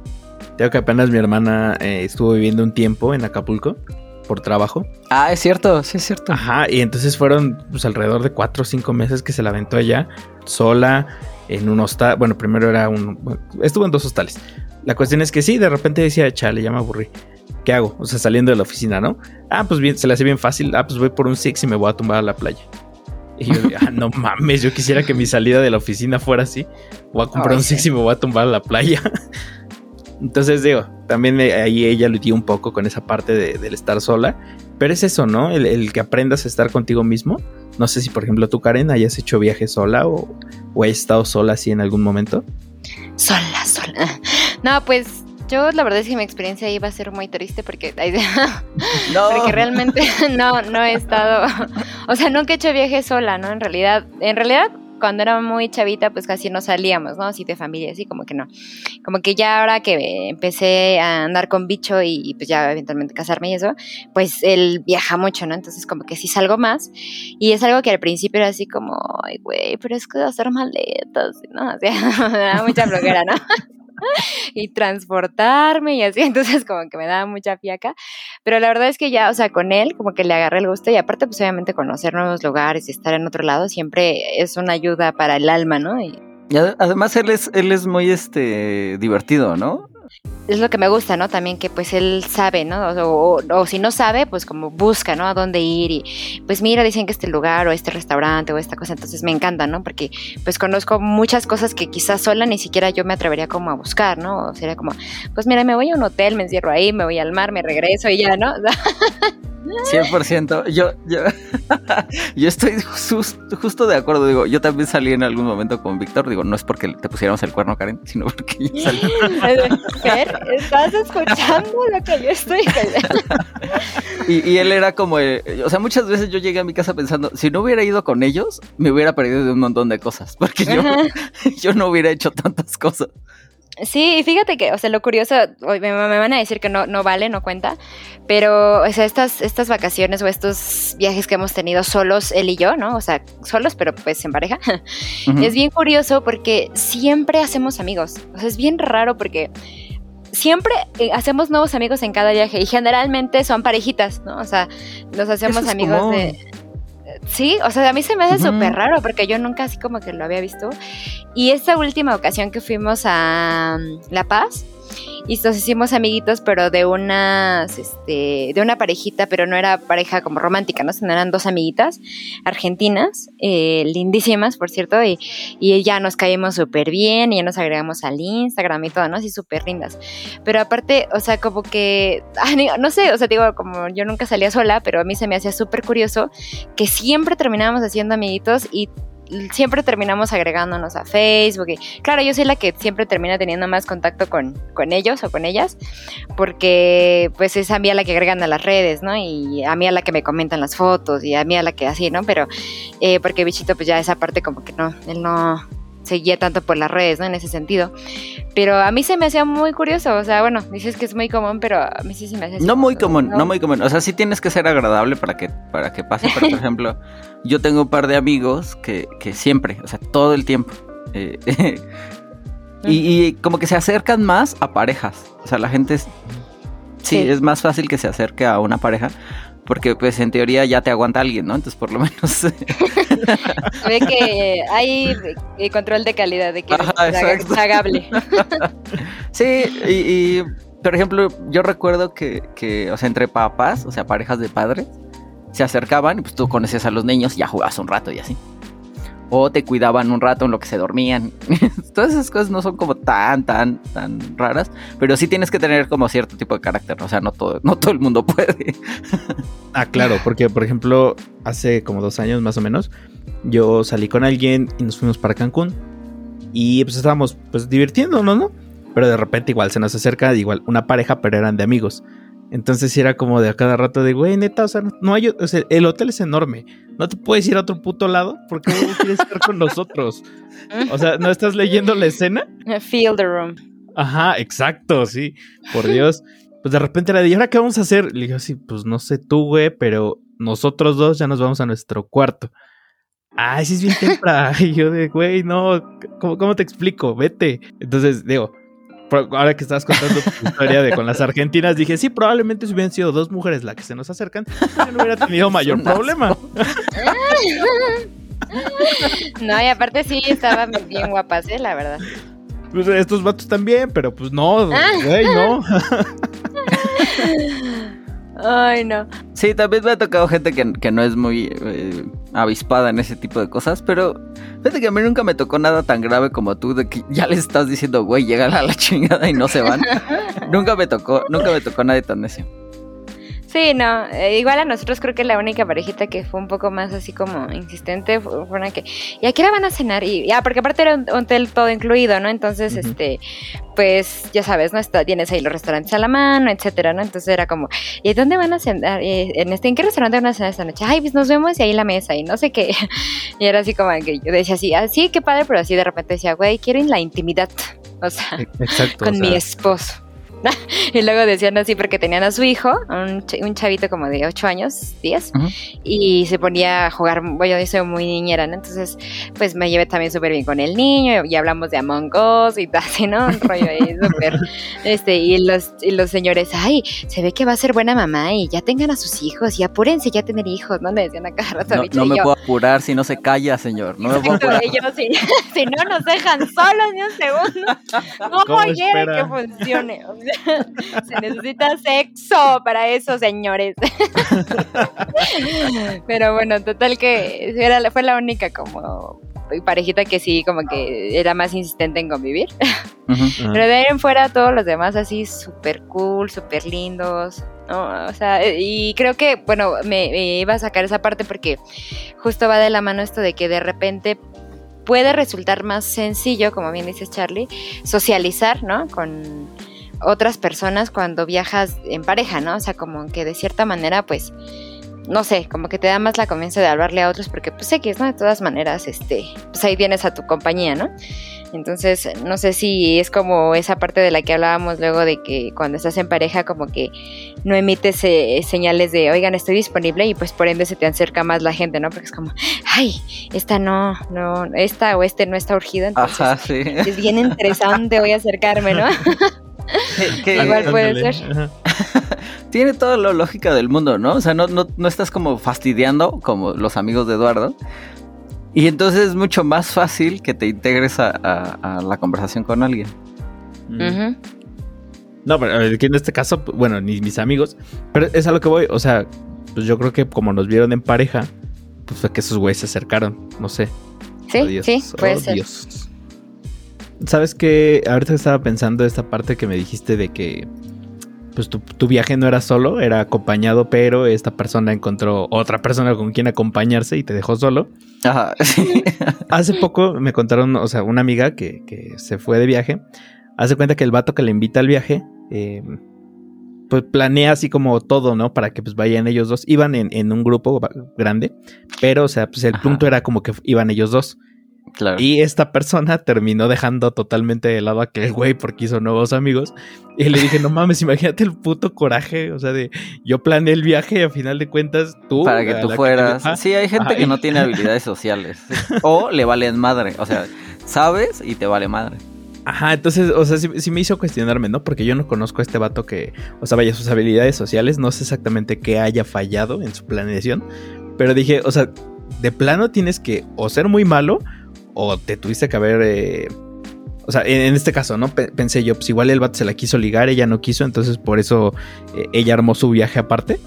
Tengo que apenas mi hermana eh, estuvo viviendo un tiempo en Acapulco por trabajo. Ah, es cierto, sí es cierto. Ajá, y entonces fueron pues alrededor de cuatro o cinco meses que se la aventó allá, sola, en un hostal. Bueno, primero era un... Estuvo en dos hostales. La cuestión es que sí, de repente decía, chale, ya me aburrí. ¿Qué hago? O sea, saliendo de la oficina, ¿no? Ah, pues bien, se le hace bien fácil. Ah, pues voy por un Six y me voy a tumbar a la playa. Y yo, ah, no mames, yo quisiera que mi salida de la oficina fuera así. Voy a comprar un Six y me voy a tumbar a la playa. Entonces digo, también ahí ella dio un poco con esa parte de, del estar sola. Pero es eso, ¿no? El, que aprendas a estar contigo mismo. No sé si, por ejemplo, tú, Karen, hayas hecho viaje sola o, o hayas estado sola así en algún momento. Sola, sola. No, pues yo la verdad es que mi experiencia ahí va a ser muy triste porque, No. porque realmente no, no he estado, o sea, nunca he hecho viaje sola, ¿no? En realidad, en realidad cuando era muy chavita, pues casi no salíamos, ¿no? Así de familia, así como que no. Como que ya ahora que empecé a andar con bicho y, pues ya eventualmente casarme y eso, pues él viaja mucho, ¿no? Entonces como que sí salgo más. Y es algo que al principio era así como, ay, güey, pero es que hacer maletas, ¿no? O sea, mucha flojera, ¿no? y transportarme y así, entonces como que me daba mucha fiaca, pero la verdad es que ya, o sea, con él como que le agarré el gusto y aparte pues obviamente conocer nuevos lugares y estar en otro lado siempre es una ayuda para el alma, ¿no? Y Y ade- además él es, él es muy este divertido, ¿no? Es lo que me gusta, ¿no? También que pues él sabe, ¿no? O, o- o si no sabe, pues como busca, ¿no? A dónde ir y pues mira, dicen que este lugar o este restaurante o esta cosa, entonces me encanta, ¿no? Porque pues conozco muchas cosas que quizás sola ni siquiera yo me atrevería como a buscar, ¿no? O sería como, pues mira, me voy a un hotel, me encierro ahí, me voy al mar, me regreso y ya, ¿no? O sea, 100%. Yo, yo, yo estoy jus- justo de acuerdo. Digo, yo también salí en algún momento con Víctor. Digo, no es porque te pusiéramos el cuerno, Karen, sino porque yo salí. Fer, ¿estás escuchando lo que yo estoy Y, y él era como, el- o sea, muchas veces yo llegué a mi casa pensando, si no hubiera ido con ellos, me hubiera perdido de un montón de cosas, porque yo, yo no hubiera hecho tantas cosas. Sí, y fíjate que, o sea, lo curioso, hoy me, me van a decir que no, no vale, no cuenta, pero, o sea, estas, estas vacaciones o estos viajes que hemos tenido solos, él y yo, ¿no? O sea, solos, pero pues en pareja, Ujú. es bien curioso porque siempre hacemos amigos. O sea, es bien raro porque siempre eh, hacemos nuevos amigos en cada viaje y generalmente son parejitas, ¿no? O sea, nos hacemos es amigos de... Sí, o sea, a mí se me hace súper raro porque yo nunca así como que lo había visto. Y esta última ocasión que fuimos a mm, La Paz, y nos hicimos amiguitos, pero de unas, este, de una parejita, pero no era pareja como romántica, ¿no? Sino eran dos amiguitas argentinas, eh, lindísimas, por cierto, y, y ya nos caímos súper bien, y ya nos agregamos al Instagram y todo, ¿no? Así súper lindas. Pero aparte, o sea, como que, no sé, o sea, digo, como yo nunca salía sola, pero a mí se me hacía súper curioso que siempre terminábamos haciendo amiguitos y siempre terminamos agregándonos a Facebook. Claro, yo soy la que siempre termina teniendo más contacto con, con ellos o con ellas, porque pues es a mí a la que agregan a las redes, ¿no? Y a mí a la que me comentan las fotos y a mí a la que así, ¿no? Pero eh, porque Bichito pues ya esa parte como que no, él no seguía tanto por las redes, ¿no? En ese sentido. Pero a mí se me hacía muy curioso, o sea, bueno, dices que es muy común, pero a mí sí se me así No muy común, no muy común. O sea, sí tienes que ser agradable para que, para que pase. Pero, por ejemplo, yo tengo un par de amigos que, que siempre, o sea, todo el tiempo. eh, y, y como que se acercan más a parejas. O sea, la gente es... Sí, Sí. es más fácil que se acerque a una pareja. Porque, pues, en teoría ya te aguanta alguien, ¿no? Entonces, por lo menos... Ve que hay eh, control de calidad, de que Ajá, exacto. tragable. Sí, y, y, por ejemplo, yo recuerdo que, que, o sea, entre papás, o sea, parejas de padres, se acercaban y pues tú conocías a los niños y ya jugabas un rato y así. O te cuidaban un rato en lo que se dormían. Todas esas cosas no son como tan, tan, tan raras, pero sí tienes que tener como cierto tipo de carácter. O sea, no todo, no todo el mundo puede. Ah, claro, porque por ejemplo, hace como dos años más o menos, yo salí con alguien y nos fuimos para Cancún. Y pues estábamos pues divirtiéndonos, ¿no? Pero de repente igual se nos acerca igual una pareja, pero eran de amigos. Entonces era como de a cada rato de, güey, neta, o sea, no, hay, o sea, el hotel es enorme. No te puedes ir a otro puto lado porque no quieres estar con nosotros. O sea, ¿no estás leyendo la escena? Feel the room. Ajá, exacto, sí. Por Dios. Pues de repente era de, ¿y ahora qué vamos a hacer? Le digo así, pues no sé tú, güey, pero nosotros dos ya nos vamos a nuestro cuarto. Ay, sí es bien temprano. Y yo de, güey, no, ¿cómo, cómo te explico? Vete. Entonces, digo, ahora que estabas contando tu historia de con las argentinas, dije, sí, probablemente si hubieran sido dos mujeres las que se nos acercan, yo no hubiera tenido mayor problema. No, y aparte sí estaban bien guapas, ¿eh? La verdad. Pues estos vatos también, pero pues no, Ah. güey, no. Ay, no. Sí, también me ha tocado gente que, que no es muy eh, avispada en ese tipo de cosas, pero fíjate que a mí nunca me tocó nada tan grave como tú, de que ya les estás diciendo, güey, llega a la chingada y no se van. nunca me tocó, nunca me tocó nadie tan necio. Sí, no, eh, igual a nosotros creo que la única parejita que fue un poco más así como insistente fue fue una que, ¿y a qué hora van a cenar? Y ya, porque aparte era un hotel todo incluido, ¿no? Entonces, este, pues ya sabes, ¿no? Está, tienes ahí los restaurantes a la mano, etcétera, ¿no? Entonces era como, ¿y dónde van a cenar? En, este, ¿En qué restaurante van a cenar esta noche? Ay, pues nos vemos y ahí en la mesa y no sé qué. Y era así como que yo decía así, ah, sí, qué padre, pero así de repente decía, güey, quiero la intimidad. O sea, Exacto. con o mi esposo. y luego decían así porque tenían a su hijo, un, ch- un chavito como de 8 años, 10, Ujú. y se ponía a jugar, bueno, yo soy muy niñera, ¿no? Entonces, pues me llevé también súper bien con el niño y hablamos de Among Us y tal, así, ¿no? Un rollo ahí súper, este, y los, y los señores, ay, se ve que va a ser buena mamá y ya tengan a sus hijos y apúrense ya a tener hijos, ¿no? Le decían a cada rato a No, me yo, puedo apurar si no se calla, señor. No me puedo apurar. si, si no nos dejan solos ni un segundo, ¿cómo, ¿Cómo quieren espera? que funcione? O sea, se necesita sexo para eso, señores. Pero bueno, total que era, fue la única como parejita que sí, como que era más insistente en convivir. Pero de ahí en fuera todos los demás así súper cool, súper lindos. ¿no? O sea, y creo que, bueno, me, me iba a sacar esa parte porque justo va de la mano esto de que de repente puede resultar más sencillo, como bien dices Charlie, socializar, ¿no? Con otras personas cuando viajas en pareja, ¿no? O sea, como que de cierta manera, pues, no sé, como que te da más la confianza de hablarle a otros porque, pues, X, ¿no? De todas maneras, este, pues ahí tienes a tu compañía, ¿no? Entonces, no sé si es como esa parte de la que hablábamos luego de que cuando estás en pareja como que no emites eh, señales de, oigan, estoy disponible y pues por ende se te acerca más la gente, ¿no? Porque es como, ay, esta no, no, esta o este no está urgido, entonces Ajá, sí. es bien interesante, voy a acercarme, ¿no? Que- que Igual puede Ándale, ser. tiene toda la lógica del mundo, ¿no? O sea, no, no, no estás como fastidiando como los amigos de Eduardo. Y entonces es mucho más fácil que te integres a, a- a la conversación con alguien. Mm. No, pero a ver, que en este caso, bueno, ni mis amigos. Pero es a lo que voy. O sea, pues yo creo que como nos vieron en pareja, pues fue que esos güeyes se acercaron. No sé. Sí, Oh, Dios. sí, puede Oh, ser. Dios. ¿Sabes qué? Ahorita estaba pensando esta parte que me dijiste de que pues tu, tu viaje no era solo, era acompañado, pero esta persona encontró otra persona con quien acompañarse y te dejó solo. Ajá. Hace poco me contaron, o sea, una amiga que, que se fue de viaje, hace cuenta que el vato que le invita al viaje, eh, pues planea así como todo, ¿no? Para que pues vayan ellos dos. Iban en, en un grupo grande, pero, o sea, pues el Ajá. punto era como que iban ellos dos. Claro. Y esta persona terminó dejando totalmente de lado a aquel güey porque hizo nuevos amigos. Y le dije, no mames, imagínate el puto coraje. O sea, de yo planeé el viaje y a final de cuentas tú. para que tú fueras. Sí, hay gente Ay. que no tiene habilidades sociales. O le valen madre. O sea, sabes y te vale madre. Ajá, entonces, o sea, sí, sí me hizo cuestionarme, ¿no? Porque yo no conozco a este vato que, o sea, vaya, sus habilidades sociales, no sé exactamente qué haya fallado en su planeación, pero dije, o sea, de plano tienes que o ser muy malo o te tuviste que haber, eh, o sea, en, en este caso, ¿no? Pe- pensé yo, pues igual el vato se la quiso ligar, ella no quiso, entonces por eso eh, ella armó su viaje aparte.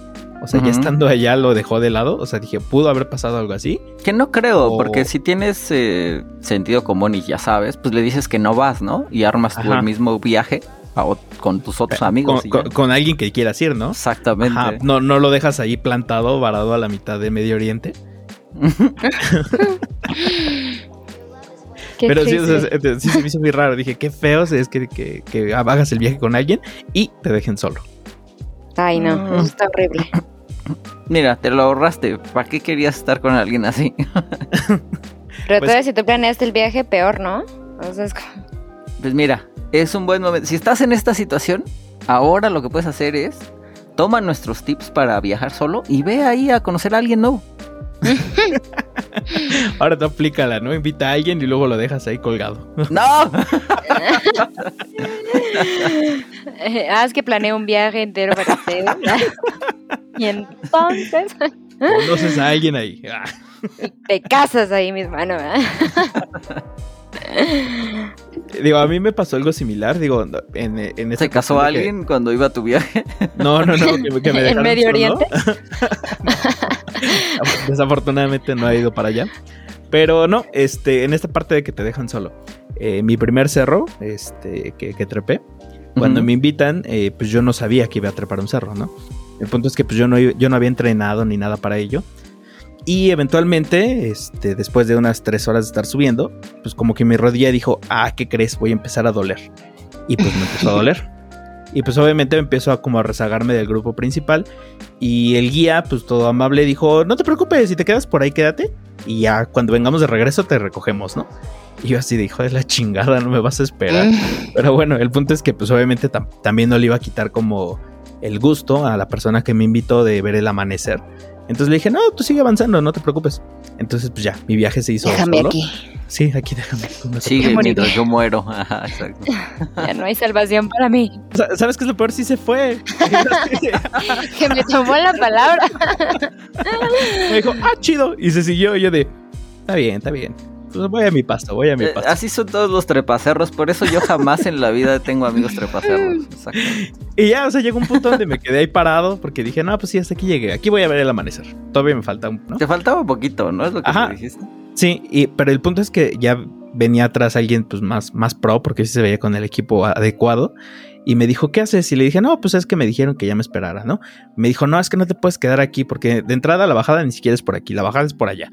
O sea, ya estando allá lo dejó de lado, o sea, dije, pudo haber pasado algo así. Que no creo, O- porque si tienes eh, sentido común y ya sabes, pues le dices que no vas, ¿no? Y armas tú el mismo viaje a con tus otros amigos. Con, alguien que quieras ir, ¿no? Exactamente. Ajá, no, no lo dejas ahí plantado, varado a la mitad de Medio Oriente. Qué Pero sí, o sea, triste. se- sí se me hizo muy raro. Dije, qué feo es que, que, que hagas el viaje con alguien y te dejen solo. Ay, no, Mm. eso está horrible. Mira, te lo ahorraste. ¿Para qué querías estar con alguien así? Pero Pues- todavía si tú planeaste el viaje, peor, ¿no? O sea, es como- Pues mira, es un buen momento. Si estás en esta situación, ahora lo que puedes hacer es toma nuestros tips para viajar solo y ve ahí a conocer a alguien nuevo. Ahora tú aplícala, ¿no? Invita a alguien y luego lo dejas ahí colgado. ¡No! Eh, ah, es que planeé un viaje entero para ustedes. y entonces Conoces a alguien ahí. Ah. te casas ahí mismo, ¿no? ¿verdad? Digo, a mí me pasó algo similar. Digo, en, en ¿Se casó que- alguien cuando iba a tu viaje? No, no, no. Que, que me ¿En Medio solo. Oriente? Desafortunadamente no ha ido para allá. Pero no, este, en esta parte de que te dejan solo. Eh, mi primer cerro, este, que, que trepé, cuando me invitan, eh, pues yo no sabía que iba a trepar un cerro, ¿no? El punto es que pues yo no, yo no había entrenado ni nada para ello. Y eventualmente, este, después de unas tres horas de estar subiendo, pues como que mi rodilla dijo, ah, ¿qué crees? Voy a empezar a doler. Y pues me empezó a doler. Y pues obviamente empezó a como a rezagarme del grupo principal. Y el guía, pues todo amable, dijo, no te preocupes, si te quedas por ahí, quédate. Y ya cuando vengamos de regreso te recogemos, ¿no? Y yo así dijo, de la chingada, no me vas a esperar. Pero bueno, el punto es que pues obviamente también no le iba a quitar como el gusto a la persona que me invitó de ver el amanecer. Entonces le dije, no, tú sigue avanzando, no te preocupes. Entonces, pues ya, mi viaje se hizo. Déjame aquí. Sí, aquí déjame. sigue mientras yo muero. Ajá, exacto. Ya no hay salvación para mí. ¿Sabes qué es lo peor? Sí se fue. que me tomó la palabra. me dijo, ah, chido. Y se siguió. Y yo de, está bien, está bien. Pues voy a mi pasto, voy a mi eh, pasto. así son todos los trepacerros, por eso yo jamás en la vida tengo amigos trepacerros. Y ya, o sea, llegó un punto donde me quedé ahí parado porque dije, no, pues sí, hasta aquí llegué. Aquí voy a ver el amanecer. Todavía me falta un. ¿no? Te faltaba un poquito, ¿no? Es lo que dijiste. Sí, y, pero el punto es que ya venía atrás alguien pues más, más pro porque sí se veía con el equipo adecuado. Y me dijo, ¿qué haces? Y le dije, no, pues es que me dijeron que ya me esperara, ¿no? Me dijo, no, es que no te puedes quedar aquí porque de entrada la bajada ni siquiera es por aquí, la bajada es por allá.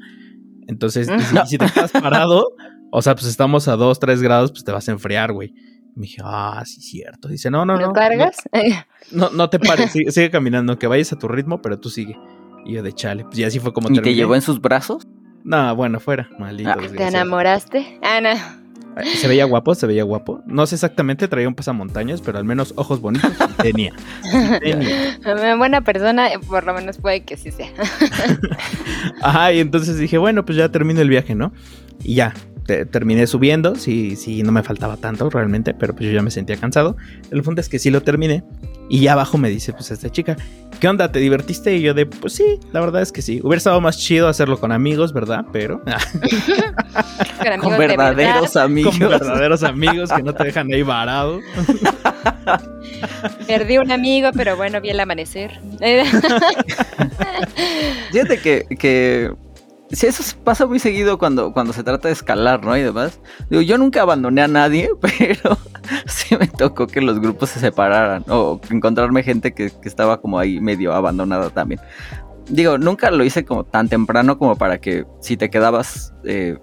Entonces, si, te quedas parado, o sea, pues estamos a 2, 3 grados, pues te vas a enfriar, güey. Me dije, ah, sí, cierto. Dice, no, no, no. ¿Me cargas? No, no, te pares, sigue, caminando, que vayas a tu ritmo, pero tú sigue. Y yo de chale, pues ya así fue como ¿Y te llevó en sus brazos? No, bueno, fuera, maldito. Ah, ¿Te enamoraste? Ana. Ah, se veía guapo, se veía guapo. No sé exactamente, traía un pasamontañas, pero al menos ojos bonitos tenía. tenía. Buena persona, por lo menos puede que sí sea. Ajá, y entonces dije, bueno, pues ya termino el viaje, ¿no? Y ya, terminé subiendo, sí, sí, no me faltaba tanto realmente, pero pues yo ya me sentía cansado. El punto es que sí lo terminé. Y ya abajo me dice, pues esta chica, ¿qué onda? ¿Te divertiste? Y yo de, pues sí, la verdad es que sí. Hubiera estado más chido hacerlo con amigos, ¿verdad? Pero... con, verdaderos amigos. Con verdaderos amigos que no te dejan ahí varado. Perdí un amigo, pero bueno, vi el amanecer. Fíjate que, que Sí, eso pasa muy seguido cuando, cuando se trata de escalar, ¿no? Y demás. Digo, yo nunca abandoné a nadie, pero sí me tocó que los grupos se separaran o encontrarme gente que, estaba como ahí medio abandonada también. Digo, nunca lo hice como tan temprano como para que si te quedabas eh,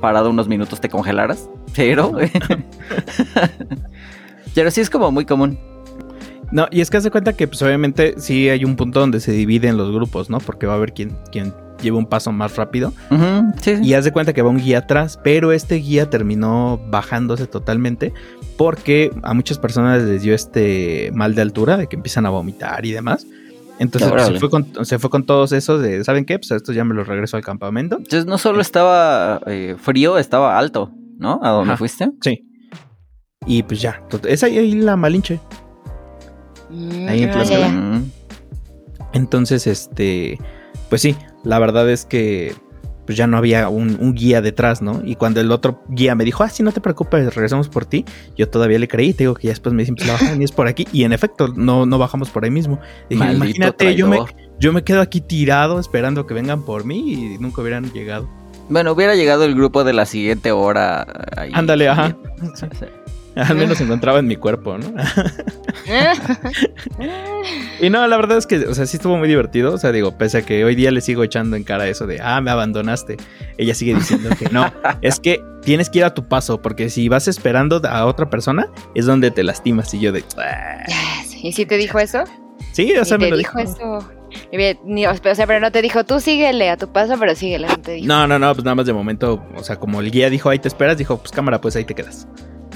parado unos minutos te congelaras, pero... pero sí es como muy común. No, y es que hace cuenta que pues obviamente sí hay un punto donde se dividen los grupos, ¿no? Porque va a haber quien, quien lleva un paso más rápido. Y haz de cuenta que va un guía atrás, pero este guía terminó bajándose totalmente porque a muchas personas les dio este mal de altura, de que empiezan a vomitar y demás. Entonces pues, se, fue con, se, fue con, todos esos de, ¿saben qué? Pues esto ya me lo regreso al campamento. Entonces no solo estaba eh, frío, estaba alto, ¿no? ¿A dónde fuiste? Sí. Y pues ya, es ahí, la Malinche. Mm, ahí en Plaza. Entonces, este, pues sí, la verdad es que pues ya no había un, guía detrás, ¿no? Y cuando el otro guía me dijo, ah, sí, no te preocupes, regresamos por ti, yo todavía le creí, te digo que ya después me dicen, pues la bajan y es por aquí, y en efecto, no, no bajamos por ahí mismo. Dije, imagínate, yo me, yo me quedo aquí tirado esperando que vengan por mí y nunca hubieran llegado. Bueno, hubiera llegado el grupo de la siguiente hora. Ahí, Ándale, ajá. Al menos se encontraba en mi cuerpo, ¿no? y no, la verdad es que, o sea, sí estuvo muy divertido. O sea, digo, pese a que hoy día le sigo echando en cara eso de, ah, me abandonaste. Ella sigue diciendo que no. es que tienes que ir a tu paso, porque si vas esperando a otra persona, es donde te lastimas. Y yo de. Ah". ¿Y si te dijo eso? Sí, o sea, me lo dijo. eso. O sea, pero no te dijo, tú síguele a tu paso, pero síguele. No, no, no, pues nada más de momento, o sea, como el guía dijo, ahí te esperas, dijo, pues cámara, pues ahí te quedas.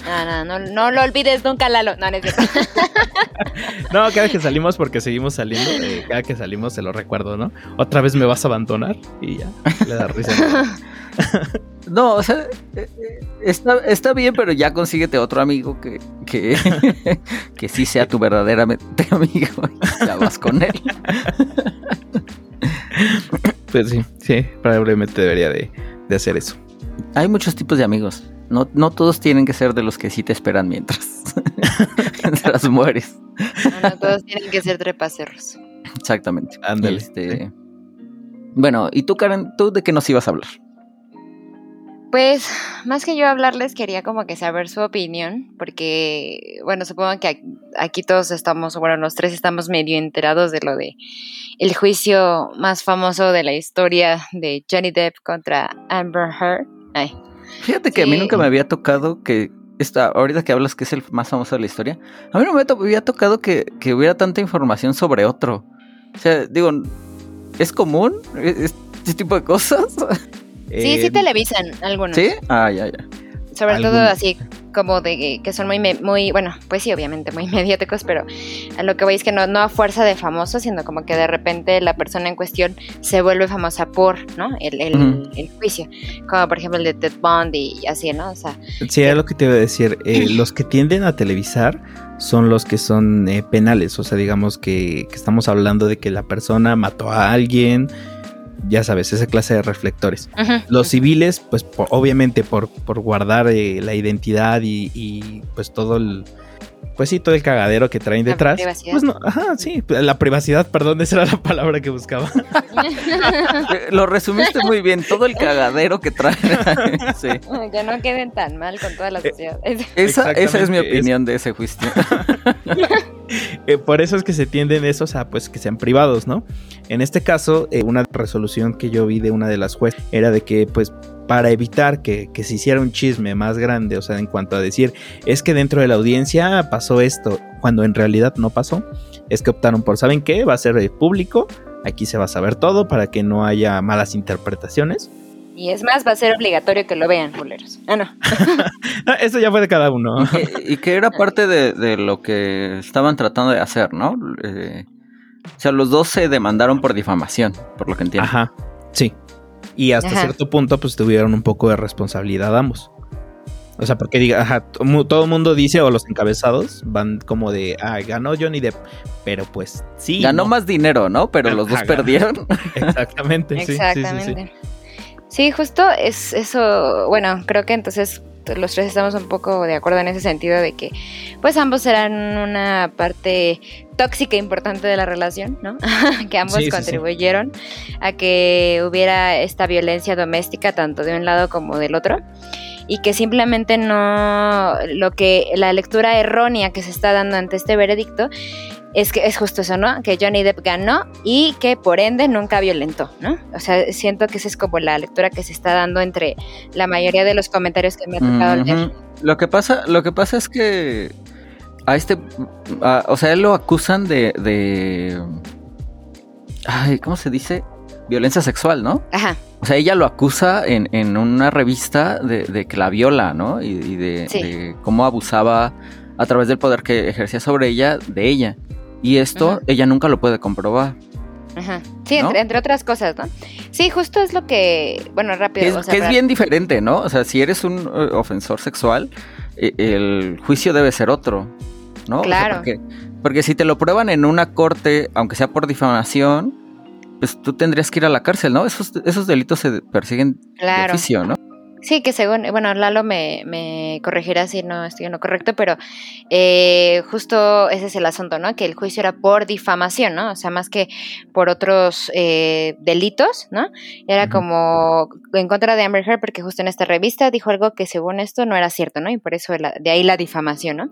No, no, no, lo olvides nunca, Lalo. No, no es cierto. no, cada que salimos, porque seguimos saliendo, eh, cada que salimos se lo recuerdo, ¿no? Otra vez me vas a abandonar y ya, le da risa. no, o sea, eh, está, está, bien, pero ya consíguete otro amigo que, que, que sí sea tu verdaderamente amigo y ya vas con él. pues sí, sí, probablemente debería de, de hacer eso. Hay muchos tipos de amigos. No, no todos tienen que ser de los que sí te esperan mientras, mientras mueres. No, no, todos tienen que ser trepacerros. Exactamente. Este, bueno, ¿y tú, Karen, tú de qué nos ibas a hablar? Pues más que yo hablarles quería como que saber su opinión, porque bueno, supongo que aquí todos estamos, bueno, los tres estamos medio enterados de lo de el juicio más famoso de la historia de Johnny Depp contra Amber Heard. Ay. Fíjate que a mí nunca me había tocado que esta, ahorita que hablas que es el más famoso de la historia, a mí no me había tocado que, que hubiera tanta información sobre otro. O sea, digo, ¿es común este tipo de cosas? Sí, sí eh, televisan algunos. ¿Sí? Ah, ya, ya. Sobre todo así como de que son muy, muy, bueno, pues sí, obviamente muy mediáticos, pero a lo que voy es que no, no a fuerza de famosos, sino como que de repente la persona en cuestión se vuelve famosa por, ¿no? El, el, juicio. Como por ejemplo el de Ted Bundy y así, ¿no? O sea. Sí, es lo que te iba a decir. Eh, los que tienden a televisar son los que son eh, penales. O sea, digamos que, que estamos hablando de que la persona mató a alguien ya sabes, esa clase de reflectores. Los civiles, pues obviamente por, por guardar eh, la identidad y, pues todo el... Pues sí, todo el cagadero que traen detrás. Pues no, ajá, sí, la privacidad, perdón, esa era la palabra que buscaba. Lo resumiste muy bien, todo el cagadero que traen. sí. Que no queden tan mal con toda la eh, sociedad. Esa, esa es mi opinión de ese juicio. Eh, por eso es que se tienden esos a pues que sean privados, ¿no? En este caso, eh, una resolución que yo vi de una de las jueces era de que pues para evitar que, se hiciera un chisme más grande, o sea, en cuanto a decir, es que dentro de la audiencia pasó esto, cuando en realidad no pasó, es que optaron por, ¿saben qué? Va a ser eh, público, aquí se va a saber todo para que no haya malas interpretaciones. Y es más, va a ser obligatorio que lo vean, boleros. Ah, no. Eso ya fue de cada uno. y, que era parte de, lo que estaban tratando de hacer, ¿no? Eh, o sea, los dos se demandaron por difamación, por lo que entiendo. Ajá, sí. Y hasta cierto punto, pues tuvieron un poco de responsabilidad ambos. O sea, porque diga, ajá, todo el mundo dice, o los encabezados van como de, ah, ganó Johnny Depp. Pero pues sí. Ganó más dinero, ¿no? Pero los dos perdieron. Exactamente. Exactamente. Sí, justo es eso, bueno, creo que entonces los tres estamos un poco de acuerdo en ese sentido de que pues ambos eran una parte tóxica importante de la relación, ¿no? que ambos contribuyeron a que hubiera esta violencia doméstica tanto de un lado como del otro y que simplemente no lo que la lectura errónea que se está dando ante este veredicto es que es justo eso, ¿no? Que Johnny Depp ganó y que por ende nunca violentó, ¿no? O sea, siento que esa es como la lectura que se está dando entre la mayoría de los comentarios que me ha tocado leer. Lo que pasa, lo que pasa es que a este, o sea, él lo acusan de, de, ay, ¿cómo se dice? Violencia sexual, ¿no? Ajá. O sea, ella lo acusa en, en una revista de, que la viola, ¿no? Y, de, cómo abusaba a través del poder que ejercía sobre ella, de ella. Y esto ella nunca lo puede comprobar. Ajá. Sí, entre, otras cosas, ¿no? Sí, justo es lo que, bueno, rápido. Es, que es bien diferente, ¿no? O sea, si eres un eh, ofensor sexual, e, el juicio debe ser otro, ¿no? Claro. porque, porque, si te lo prueban en una corte, aunque sea por difamación, pues tú tendrías que ir a la cárcel, ¿no? Esos, esos delitos se persiguen de oficio, ¿no? Sí, que según, bueno, Lalo me, me corregirá si no estoy en lo correcto, pero eh, justo ese es el asunto, ¿no? Que el juicio era por difamación, ¿no? O sea, más que por otros eh, delitos, ¿no? Era como en contra de Amber Heard, porque justo en esta revista dijo algo que según esto no era cierto, ¿no? Y por eso de ahí la difamación, ¿no?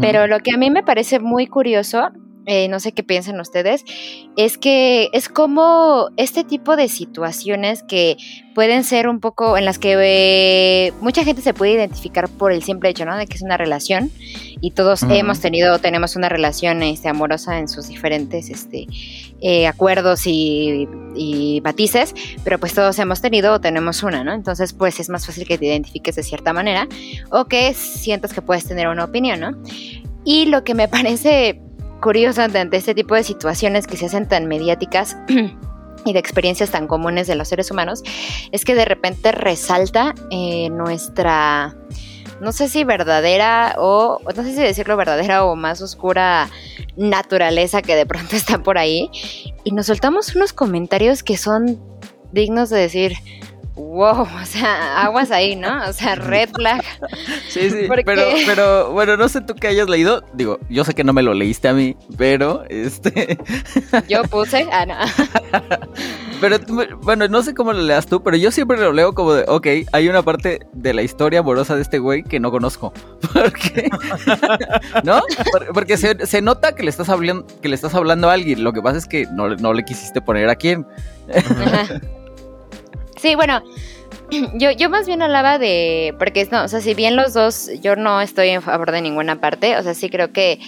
Pero lo que a mí me parece muy curioso eh, no sé qué piensan ustedes, es que es como este tipo de situaciones que pueden ser un poco en las que eh, mucha gente se puede identificar por el simple hecho, ¿no? De que es una relación y todos hemos tenido, tenemos una relación este, amorosa en sus diferentes este, eh, acuerdos y, y, matices, pero pues todos hemos tenido o tenemos una, ¿no? Entonces pues es más fácil que te identifiques de cierta manera o que sientas que puedes tener una opinión, ¿no? Y lo que me parece curioso ante este tipo de situaciones que se hacen tan mediáticas y de experiencias tan comunes de los seres humanos, es que de repente resalta eh, nuestra, no sé si verdadera o, no sé si decirlo verdadera o más oscura naturaleza que de pronto está por ahí, y nos soltamos unos comentarios que son dignos de decir, wow, o sea, aguas ahí, ¿no? O sea, red flag. Sí, sí, ¿Por pero, pero bueno, no sé tú qué hayas leído. Digo, yo sé que no me lo leíste a mí, pero este. Yo puse, ah, no. Pero bueno, no sé cómo lo leas tú, pero yo siempre lo leo como de, ok, hay una parte de la historia amorosa de este güey que no conozco. Porque, ¿no? Por- Porque se, se nota que le estás hablando, que le estás hablando a alguien. Lo que pasa es que no, no le quisiste poner a quién. Ajá. Sí, bueno, yo, yo más bien hablaba de, porque no, o sea, si bien los dos, yo no estoy en favor de ninguna parte, o sea, sí creo que,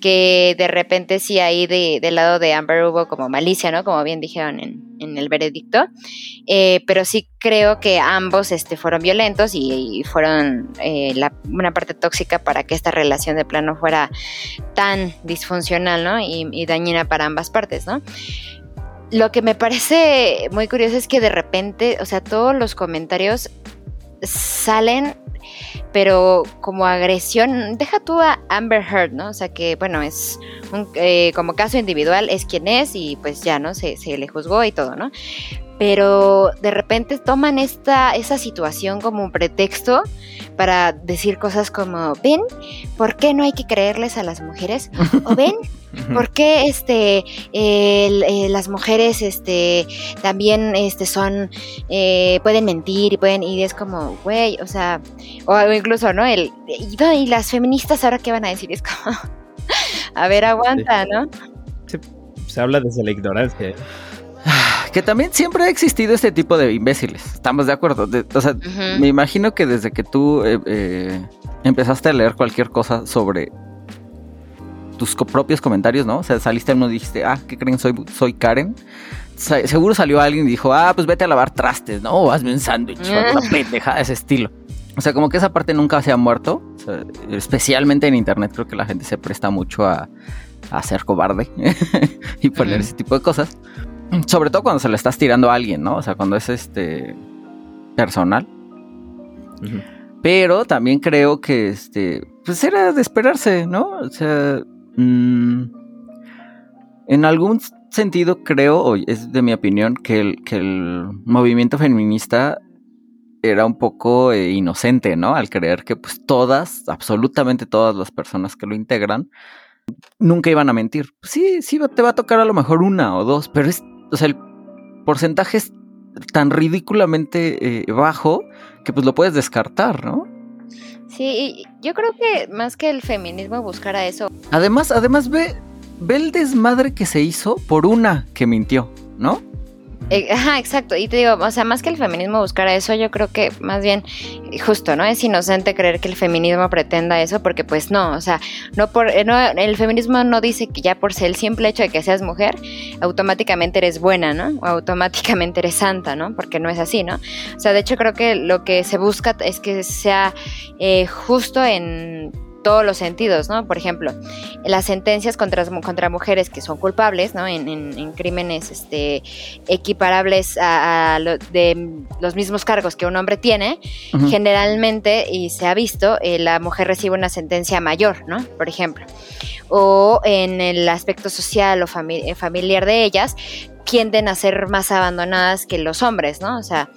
que de repente sí ahí de, del lado de Amber hubo como malicia, ¿no? Como bien dijeron en, en el veredicto, Eh, pero sí creo que ambos este, fueron violentos y, fueron eh, la- una parte tóxica para que esta relación de plano fuera tan disfuncional, ¿no? Y, y dañina para ambas partes, ¿no? Lo que me parece muy curioso es que de repente, o sea, todos los comentarios salen, pero como agresión, deja tú a Amber Heard, ¿no? O sea, que bueno, es un, eh, como caso individual, es quien es y pues ya, ¿no? Se, le juzgó y todo, ¿no? Pero de repente toman esta, esa situación como un pretexto para decir cosas como, ven, ¿por qué no hay que creerles a las mujeres? O ven, ¿Por qué este, el- eh, las mujeres este, también este, son, eh, pueden mentir y pueden, y es como, güey, o sea, o, incluso, ¿no? El, y, las feministas ahora qué van a decir, es como, a ver, aguanta, ¿no? Se habla desde la ignorancia. Que también siempre ha existido este tipo de imbéciles. Estamos de acuerdo. De- o sea, me imagino que desde que tú eh, eh, empezaste a leer cualquier cosa sobre tus propios comentarios, ¿no? O sea, saliste uno y dijiste, ah, ¿qué creen? Soy, soy Karen. Sa- seguro salió alguien y dijo, ah, pues vete a lavar trastes, ¿no? O hazme un sándwich, o una pendeja de ese estilo. O sea, como que esa parte nunca se ha muerto. O sea, especialmente en internet creo que la gente se presta mucho a, a ser cobarde y poner ese tipo de cosas. Sobre todo cuando se le estás tirando a alguien, ¿no? O sea, cuando es este personal. Pero también creo que este, pues era de esperarse, ¿no? O sea, mm, en algún sentido creo, o es de mi opinión, que el, que el movimiento feminista era un poco eh, inocente, ¿no? Al creer que pues todas, absolutamente todas las personas que lo integran, nunca iban a mentir. Pues sí, sí te va a tocar a lo mejor una o dos, pero es, o sea, el porcentaje es tan ridículamente eh, bajo que pues lo puedes descartar, ¿no? Sí, yo creo que más que el feminismo buscara eso, Además, además ve, ve el desmadre que se hizo por una que mintió, ¿no? Eh, Ajá, exacto. Y te digo, o sea, más que el feminismo buscara eso, yo creo que más bien, justo, ¿no? Es inocente creer que el feminismo pretenda eso, porque pues no, o sea, no por, eh, no, el feminismo no dice que ya por ser el simple hecho de que seas mujer, automáticamente eres buena, ¿no? O automáticamente eres santa, ¿no? Porque no es así, ¿no? O sea, de hecho creo que lo que se busca es que sea eh, justo en todos los sentidos, ¿no? Por ejemplo, las sentencias contra, contra mujeres que son culpables, ¿no? En, en- en crímenes este, equiparables a, a lo- de los mismos cargos que un hombre tiene, generalmente, y se ha visto, eh, la mujer recibe una sentencia mayor, ¿no? Por ejemplo. O en el aspecto social o fami- eh, familiar de ellas, tienden a ser más abandonadas que los hombres, ¿no? O sea,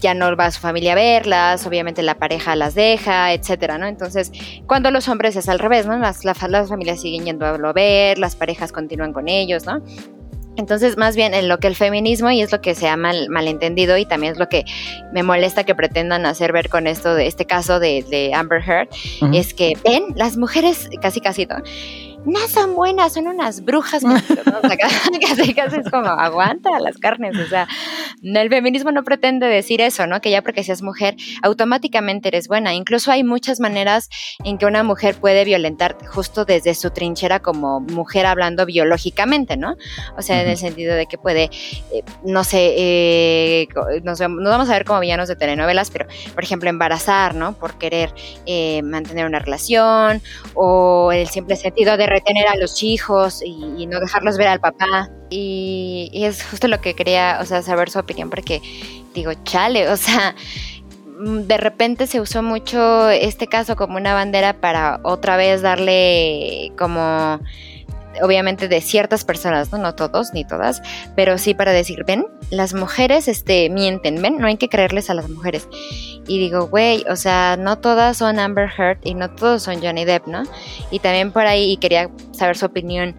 ya no va su familia a verlas, obviamente la pareja las deja, etcétera, ¿no? Entonces, cuando los hombres es al revés, ¿no? Las, la- las familias siguen yendo a ver, las parejas continúan con ellos, ¿no? Entonces, más bien en lo que el feminismo, y es lo que se ha mal, malentendido, y también es lo que me molesta que pretendan hacer ver con esto de este caso de, de Amber Heard, es que, ven, las mujeres, casi casi, ¿no? No son buenas, son unas brujas. mentirosas", ¿no? O sea, casi casi es como, aguanta las carnes, o sea, el feminismo no pretende decir eso, ¿no? Que ya porque seas mujer, automáticamente eres buena. Incluso hay muchas maneras en que una mujer puede violentar justo desde su trinchera como mujer hablando biológicamente, ¿no? O sea, en el sentido de que puede, eh, no sé, eh, nos vamos a ver como villanos de telenovelas, pero, por ejemplo, embarazar, ¿no? Por querer eh, mantener una relación, o el simple sentido de retener a los hijos y, no dejarlos ver al papá. Y, y es justo lo que quería, o sea, saber su opinión, porque digo, chale, o sea, mm, de repente se usó mucho este caso como una bandera para otra vez darle como obviamente de ciertas personas, ¿no? No todos ni todas, pero sí para decir, ven, las mujeres este, mienten, ven, no hay que creerles a las mujeres. Y digo, güey, o sea, no todas son Amber Heard y no todos son Johnny Depp, ¿no? Y también por ahí, y quería saber su opinión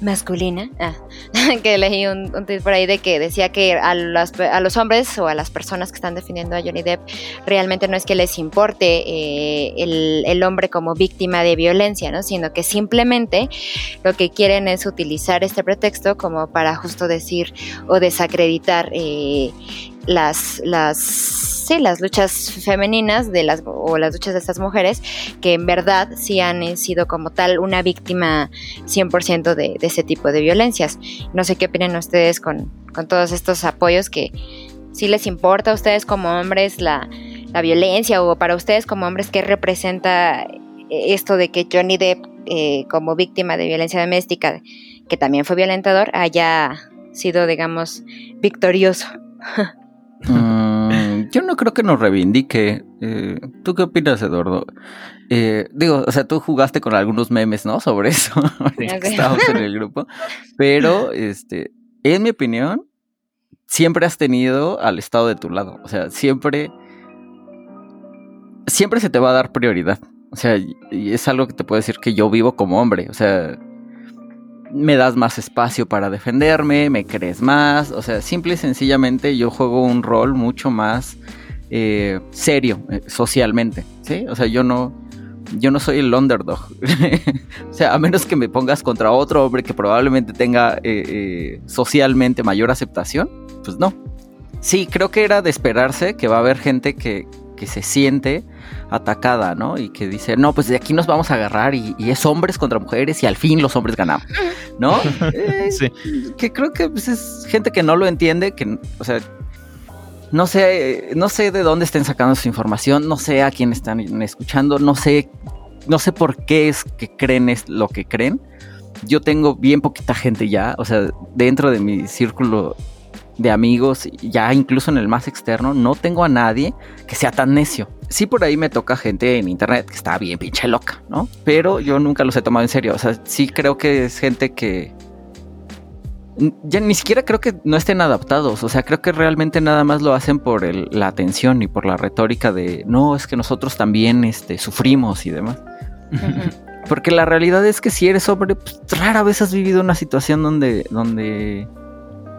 masculina, ah, que leí un, tweet por ahí de que decía que a, las- a los hombres o a las personas que están defendiendo a Johnny Depp realmente no es que les importe eh, el, el hombre como víctima de violencia, ¿no? Sino que simplemente lo que quieren es utilizar este pretexto como para justo decir o desacreditar eh, las, las, sí, las luchas femeninas de las, o las luchas de estas mujeres que en verdad sí han sido como tal una víctima 100% de, de ese tipo de violencias. No sé qué opinan ustedes con, con todos estos apoyos que si les importa a ustedes como hombres la, la violencia o para ustedes como hombres qué representa esto de que Johnny Depp eh, como víctima de violencia doméstica, que también fue violentador, haya sido, digamos, victorioso. Mm, yo no creo que nos reivindique. Eh, ¿Tú qué opinas, Eduardo? Eh, digo, o sea, tú jugaste con algunos memes, ¿no? Sobre eso, que estábamos en el grupo. Pero, este, en mi opinión, siempre has tenido al Estado de tu lado. O sea, siempre, siempre se te va a dar prioridad. O sea, y es algo que te puedo decir que yo vivo como hombre. O sea, me das más espacio para defenderme, me crees más. O sea, simple y sencillamente yo juego un rol mucho más eh, serio eh, socialmente. ¿Sí? O sea, yo no. Yo no soy el underdog. o sea, a menos que me pongas contra otro hombre que probablemente tenga eh, socialmente mayor aceptación, pues no. Sí, creo que era de esperarse que va a haber gente que, que se siente atacada, ¿no? Y que dice, no, pues de aquí nos vamos a agarrar y, y es hombres contra mujeres y al fin los hombres ganamos, ¿no? Eh, Sí. que creo que pues, es gente que no lo entiende, que, o sea, no sé, no sé de dónde estén sacando su información, no sé a quién están escuchando, no sé, no sé por qué es que creen es lo que creen. Yo tengo bien poquita gente ya, o sea, dentro de mi círculo de amigos, ya incluso en el más externo, no tengo a nadie que sea tan necio. Sí, por ahí me toca gente en internet que está bien pinche loca, ¿no? Pero yo nunca los he tomado en serio. O sea, sí creo que es gente que. Ya ni siquiera creo que no estén adaptados. O sea, creo que realmente nada más lo hacen por el- la atención y por la retórica de no, es que nosotros también este, sufrimos y demás. Porque la realidad es que si eres hombre, pues, rara vez has vivido una situación donde, donde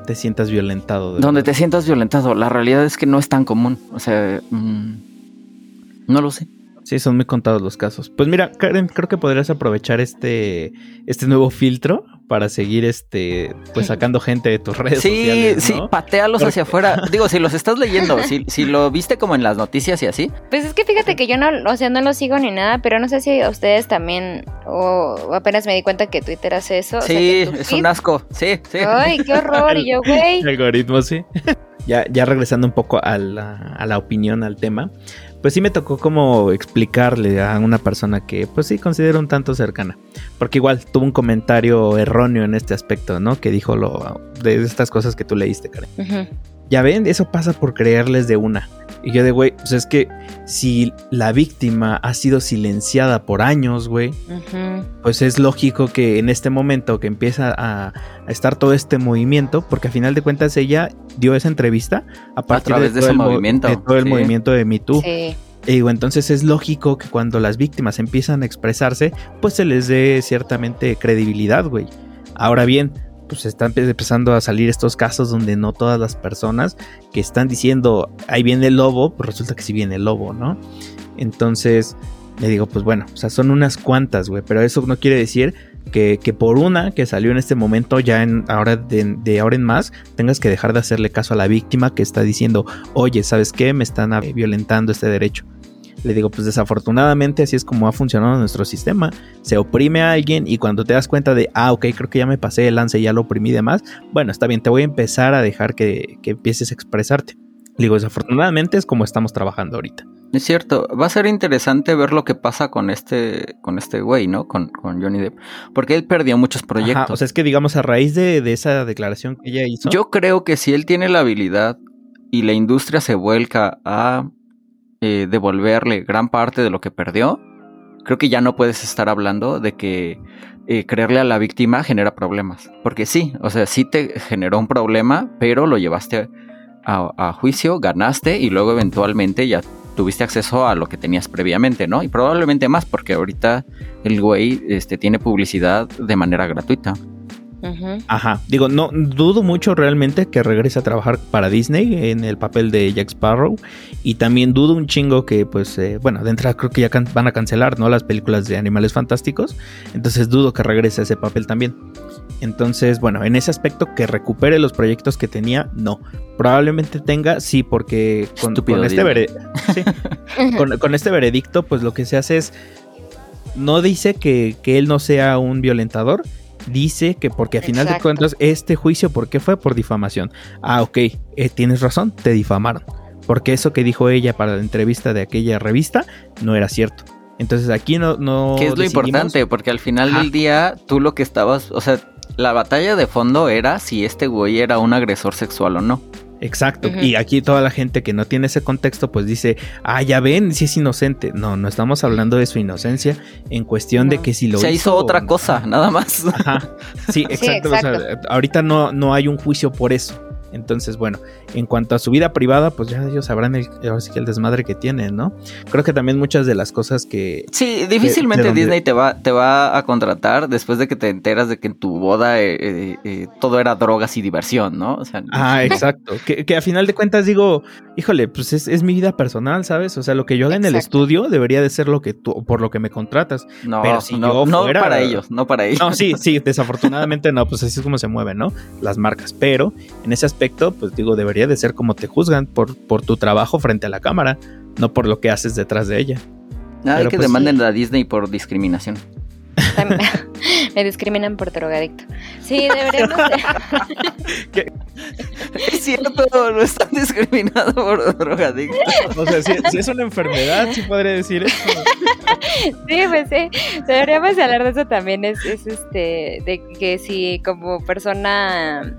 Te sientas violentado. de donde verdad. te sientas violentado. La realidad es que no es tan común. O sea, mm, no lo sé. Sí, son muy contados los casos. Pues mira, Karen, creo que podrías aprovechar este, este nuevo filtro para seguir este, pues sacando gente de tus redes Sí, sociales. sí, ¿no? patealos Porque- hacia afuera. Digo, si los estás leyendo, si, si lo viste como en las noticias y así, Pues es que fíjate que yo no, o sea, no lo sigo ni nada, pero no sé si a ustedes también, o apenas me di cuenta que Twitter hace eso. o sea, sí, que tu es un asco. Sí, sí. Ay, qué horror. Y yo, güey. algoritmo, sí. Ya, ya regresando un poco a la, a la opinión, al tema, pues sí me tocó como explicarle a una persona que pues sí considero un tanto cercana. Porque igual tuvo un comentario erróneo en este aspecto, ¿no? Que dijo lo de estas cosas que tú leíste, Karen. Ya ven, eso pasa por creerles de una. Y yo de, güey, pues es que si la víctima ha sido silenciada por años, güey, pues es lógico que en este momento que empieza a, a estar todo este movimiento, porque a final de cuentas ella dio esa entrevista a partir través de todo ese el mo- movimiento, de todo el sí. movimiento de Me Too. Sí. Y digo, entonces es lógico que cuando las víctimas empiezan a expresarse, pues se les dé ciertamente credibilidad, güey. Ahora bien, pues están empe- empezando a salir estos casos donde no todas las personas que están diciendo, ahí viene el lobo, pues resulta que sí viene el lobo, ¿no? Entonces, le digo, pues bueno, o sea, son unas cuantas, güey, pero eso no quiere decir que, que por una que salió en este momento, ya en ahora de, de ahora en más, tengas que dejar de hacerle caso a la víctima que está diciendo, oye, ¿sabes qué? Me están ah, violentando este derecho. Le digo, pues desafortunadamente así es como ha funcionado nuestro sistema. Se oprime a alguien y cuando te das cuenta de, ah, ok, creo que ya me pasé el lance y ya lo oprimí y demás, bueno, está bien, te voy a empezar a dejar que, que empieces a expresarte. Le digo, desafortunadamente es como estamos trabajando ahorita. Es cierto, va a ser interesante ver lo que pasa con este, con este güey, ¿no? Con, con Johnny Depp. Porque él perdió muchos proyectos. Ajá, o sea, es que digamos a raíz de, de esa declaración que ella hizo. Yo creo que si él tiene la habilidad y la industria se vuelca a eh, devolverle gran parte de lo que perdió, creo que ya no puedes estar hablando de que eh, creerle a la víctima genera problemas. Porque sí, o sea, sí te generó un problema, pero lo llevaste a, a juicio, ganaste y luego eventualmente ya tuviste acceso a lo que tenías previamente, ¿no? Y probablemente más, porque ahorita el güey este, tiene publicidad de manera gratuita. Ajá. Digo, no dudo mucho realmente que regrese a trabajar para Disney en el papel de Jack Sparrow. Y también dudo un chingo que, pues, eh, bueno, de entrada creo que ya can- van a cancelar, ¿no? Las películas de animales fantásticos. Entonces dudo que regrese a ese papel también. Entonces, bueno, en ese aspecto, que recupere los proyectos que tenía, no. Probablemente tenga, sí, porque con, este, Disney. vere- sí, con, con este veredicto, pues lo que se hace es. No dice que, que él no sea un violentador. Dice que porque a final de cuentas, este juicio, ¿por qué fue? Por difamación. Ah, ok, eh, tienes razón, te difamaron. Porque eso que dijo ella para la entrevista de aquella revista no era cierto. Entonces aquí no. no que es lo decidimos- importante, porque al final Ajá. del día, tú lo que estabas, o sea, la batalla de fondo era si este güey era un agresor sexual o no. Exacto. Y aquí toda la gente que no tiene ese contexto, pues dice, ah, ya ven, si es inocente. No, no estamos hablando de su inocencia en cuestión de que si lo Se hizo otra no. cosa, nada más. Ajá. Sí, exacto. o sea, exacto. ahorita no, no hay un juicio por eso. Entonces, bueno, en cuanto a su vida privada, pues ya ellos sabrán el, ahora sí que el desmadre que tienen, ¿no? Creo que también muchas de las cosas que... Sí, difícilmente Disney te va, te va a contratar después de que te enteras de que en tu boda eh, eh, eh, todo era drogas y diversión, ¿no? O sea, Ah, exacto. que, que a final de cuentas digo, híjole, pues es, es mi vida personal, ¿sabes? O sea, lo que yo haga en el estudio debería de ser lo que tú, por lo que me contratas. no, pero si no, yo no fuera- para ellos, no para ellos. No, sí, sí, desafortunadamente no, pues así es como se mueven, ¿no? Las marcas. Pero en ese aspecto, pues digo, debería de ser como te juzgan por, por tu trabajo frente a la cámara, no por lo que haces detrás de ella. Hay pero que pues- demanden a Disney por discriminación. Me discriminan por drogadicto. Sí, deberíamos. de- Es cierto, no están discriminados por drogadictos. O sea, si, si es una enfermedad, sí podría decir eso. Sí, pues sí. Deberíamos hablar de eso también. Es, es este, de que si como persona.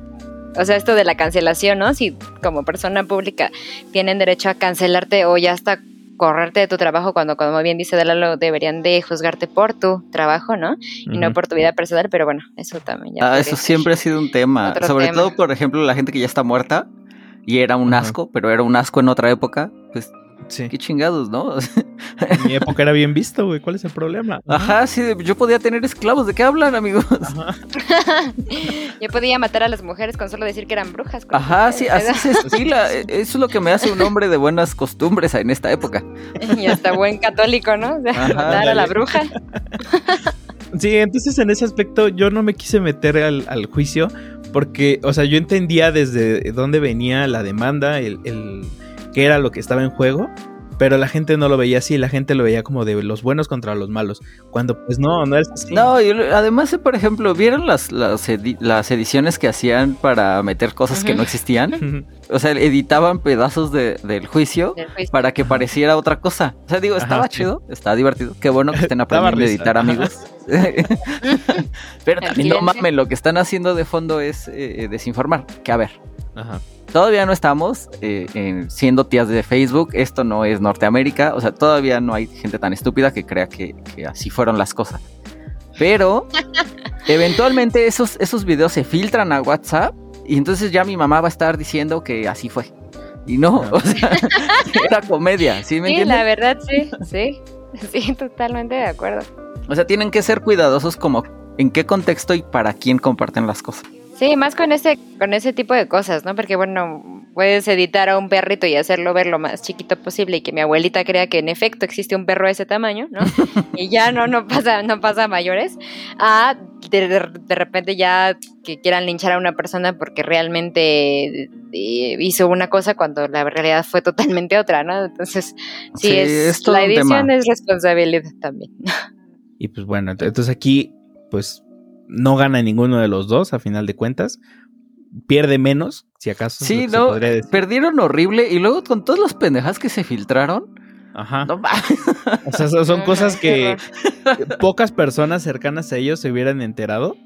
O sea, esto de la cancelación, ¿no? Si como persona pública tienen derecho a cancelarte o ya hasta correrte de tu trabajo cuando, como bien dice Dalalo, deberían de juzgarte por tu trabajo, ¿no? Y no por tu vida personal, pero bueno, eso también ya. Ah, eso siempre ha sido un tema. Sobre tema. todo, por ejemplo, la gente que ya está muerta y era un asco, pero era un asco en otra época. Pues, Sí. qué chingados, ¿no? En mi época era bien visto, güey. ¿Cuál es el problema? Ajá, sí, yo podía tener esclavos. ¿De qué hablan, amigos? Ajá. Yo podía matar a las mujeres con solo decir que eran brujas. Ajá, sí, así se estila. E- Eso es lo que me hace un hombre de buenas costumbres en esta época. Y hasta buen católico, ¿no? O sea, Ajá, matar a la bruja. Sí, entonces en ese aspecto yo no me quise meter al, al juicio porque, o sea, yo entendía desde dónde venía la demanda, el, el qué era lo que estaba en juego, pero la gente no lo veía así, la gente lo veía como de los buenos contra los malos, cuando pues no, no es así. No, y además, eh, por ejemplo, ¿vieron las, las, edi- las ediciones que hacían para meter cosas que no existían? O sea, editaban pedazos de- del juicio Del juicio. para que pareciera otra cosa. O sea, digo, Ajá, estaba sí. chido, estaba divertido. Qué bueno que estén aprendiendo a editar, amigos. Pero también no mames, lo que están haciendo de fondo es eh, desinformar. Que a ver, Ajá. Todavía no estamos eh, en- siendo tías de Facebook. Esto no es Norteamérica. O sea, todavía no hay gente tan estúpida que crea que, que así fueron las cosas. Pero eventualmente esos, esos videos se filtran a WhatsApp y entonces ya mi mamá va a estar diciendo que así fue. Y no, Ah. o sea, era comedia, ¿sí me Sí, entiendes? la verdad, sí, sí. Sí, totalmente de acuerdo. O sea, tienen que ser cuidadosos como en qué contexto y para quién comparten las cosas. Sí, más con ese, con ese tipo de cosas, ¿no? Porque bueno, puedes editar a un perrito y hacerlo ver lo más chiquito posible y que mi abuelita crea que en efecto existe un perro de ese tamaño, ¿no? y ya no, no pasa, no pasa a mayores. A de, de- de repente ya que quieran linchar a una persona porque realmente eh, hizo una cosa cuando la realidad fue totalmente otra, ¿no? Entonces, sí, Sí, es, es la edición tema. es responsabilidad también. Y pues bueno, ent- entonces aquí pues no gana ninguno de los dos a final de cuentas. Pierde menos, si acaso. es Sí, lo que se no, podría decir. perdieron horrible y luego con todas las pendejas que se filtraron, Ajá. no. O sea, son, cosas que pocas personas cercanas a ellos se hubieran enterado.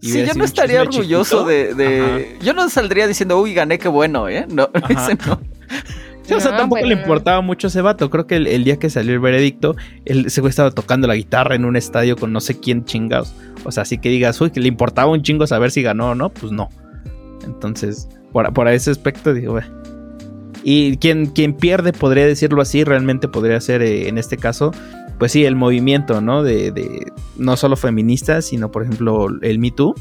y Sí, yo no estaría orgulloso chiquito. de, de- Yo no saldría diciendo, uy, gané, qué bueno, ¿eh? No, Ajá. ese no. Sí, o sea, No, tampoco le importaba mucho ese vato. Creo que el, el día que salió el veredicto, él güey estaba tocando la guitarra en un estadio con no sé quién chingados. O sea, así que digas, uy, que le importaba un chingo saber si ganó o no, pues no. Entonces, por, por ese aspecto, digo, "Bueno". Y quien, quien pierde, podría decirlo así, realmente podría ser eh, en este caso, pues sí, el movimiento, ¿no? De, de no solo feministas, sino por ejemplo el Me Too,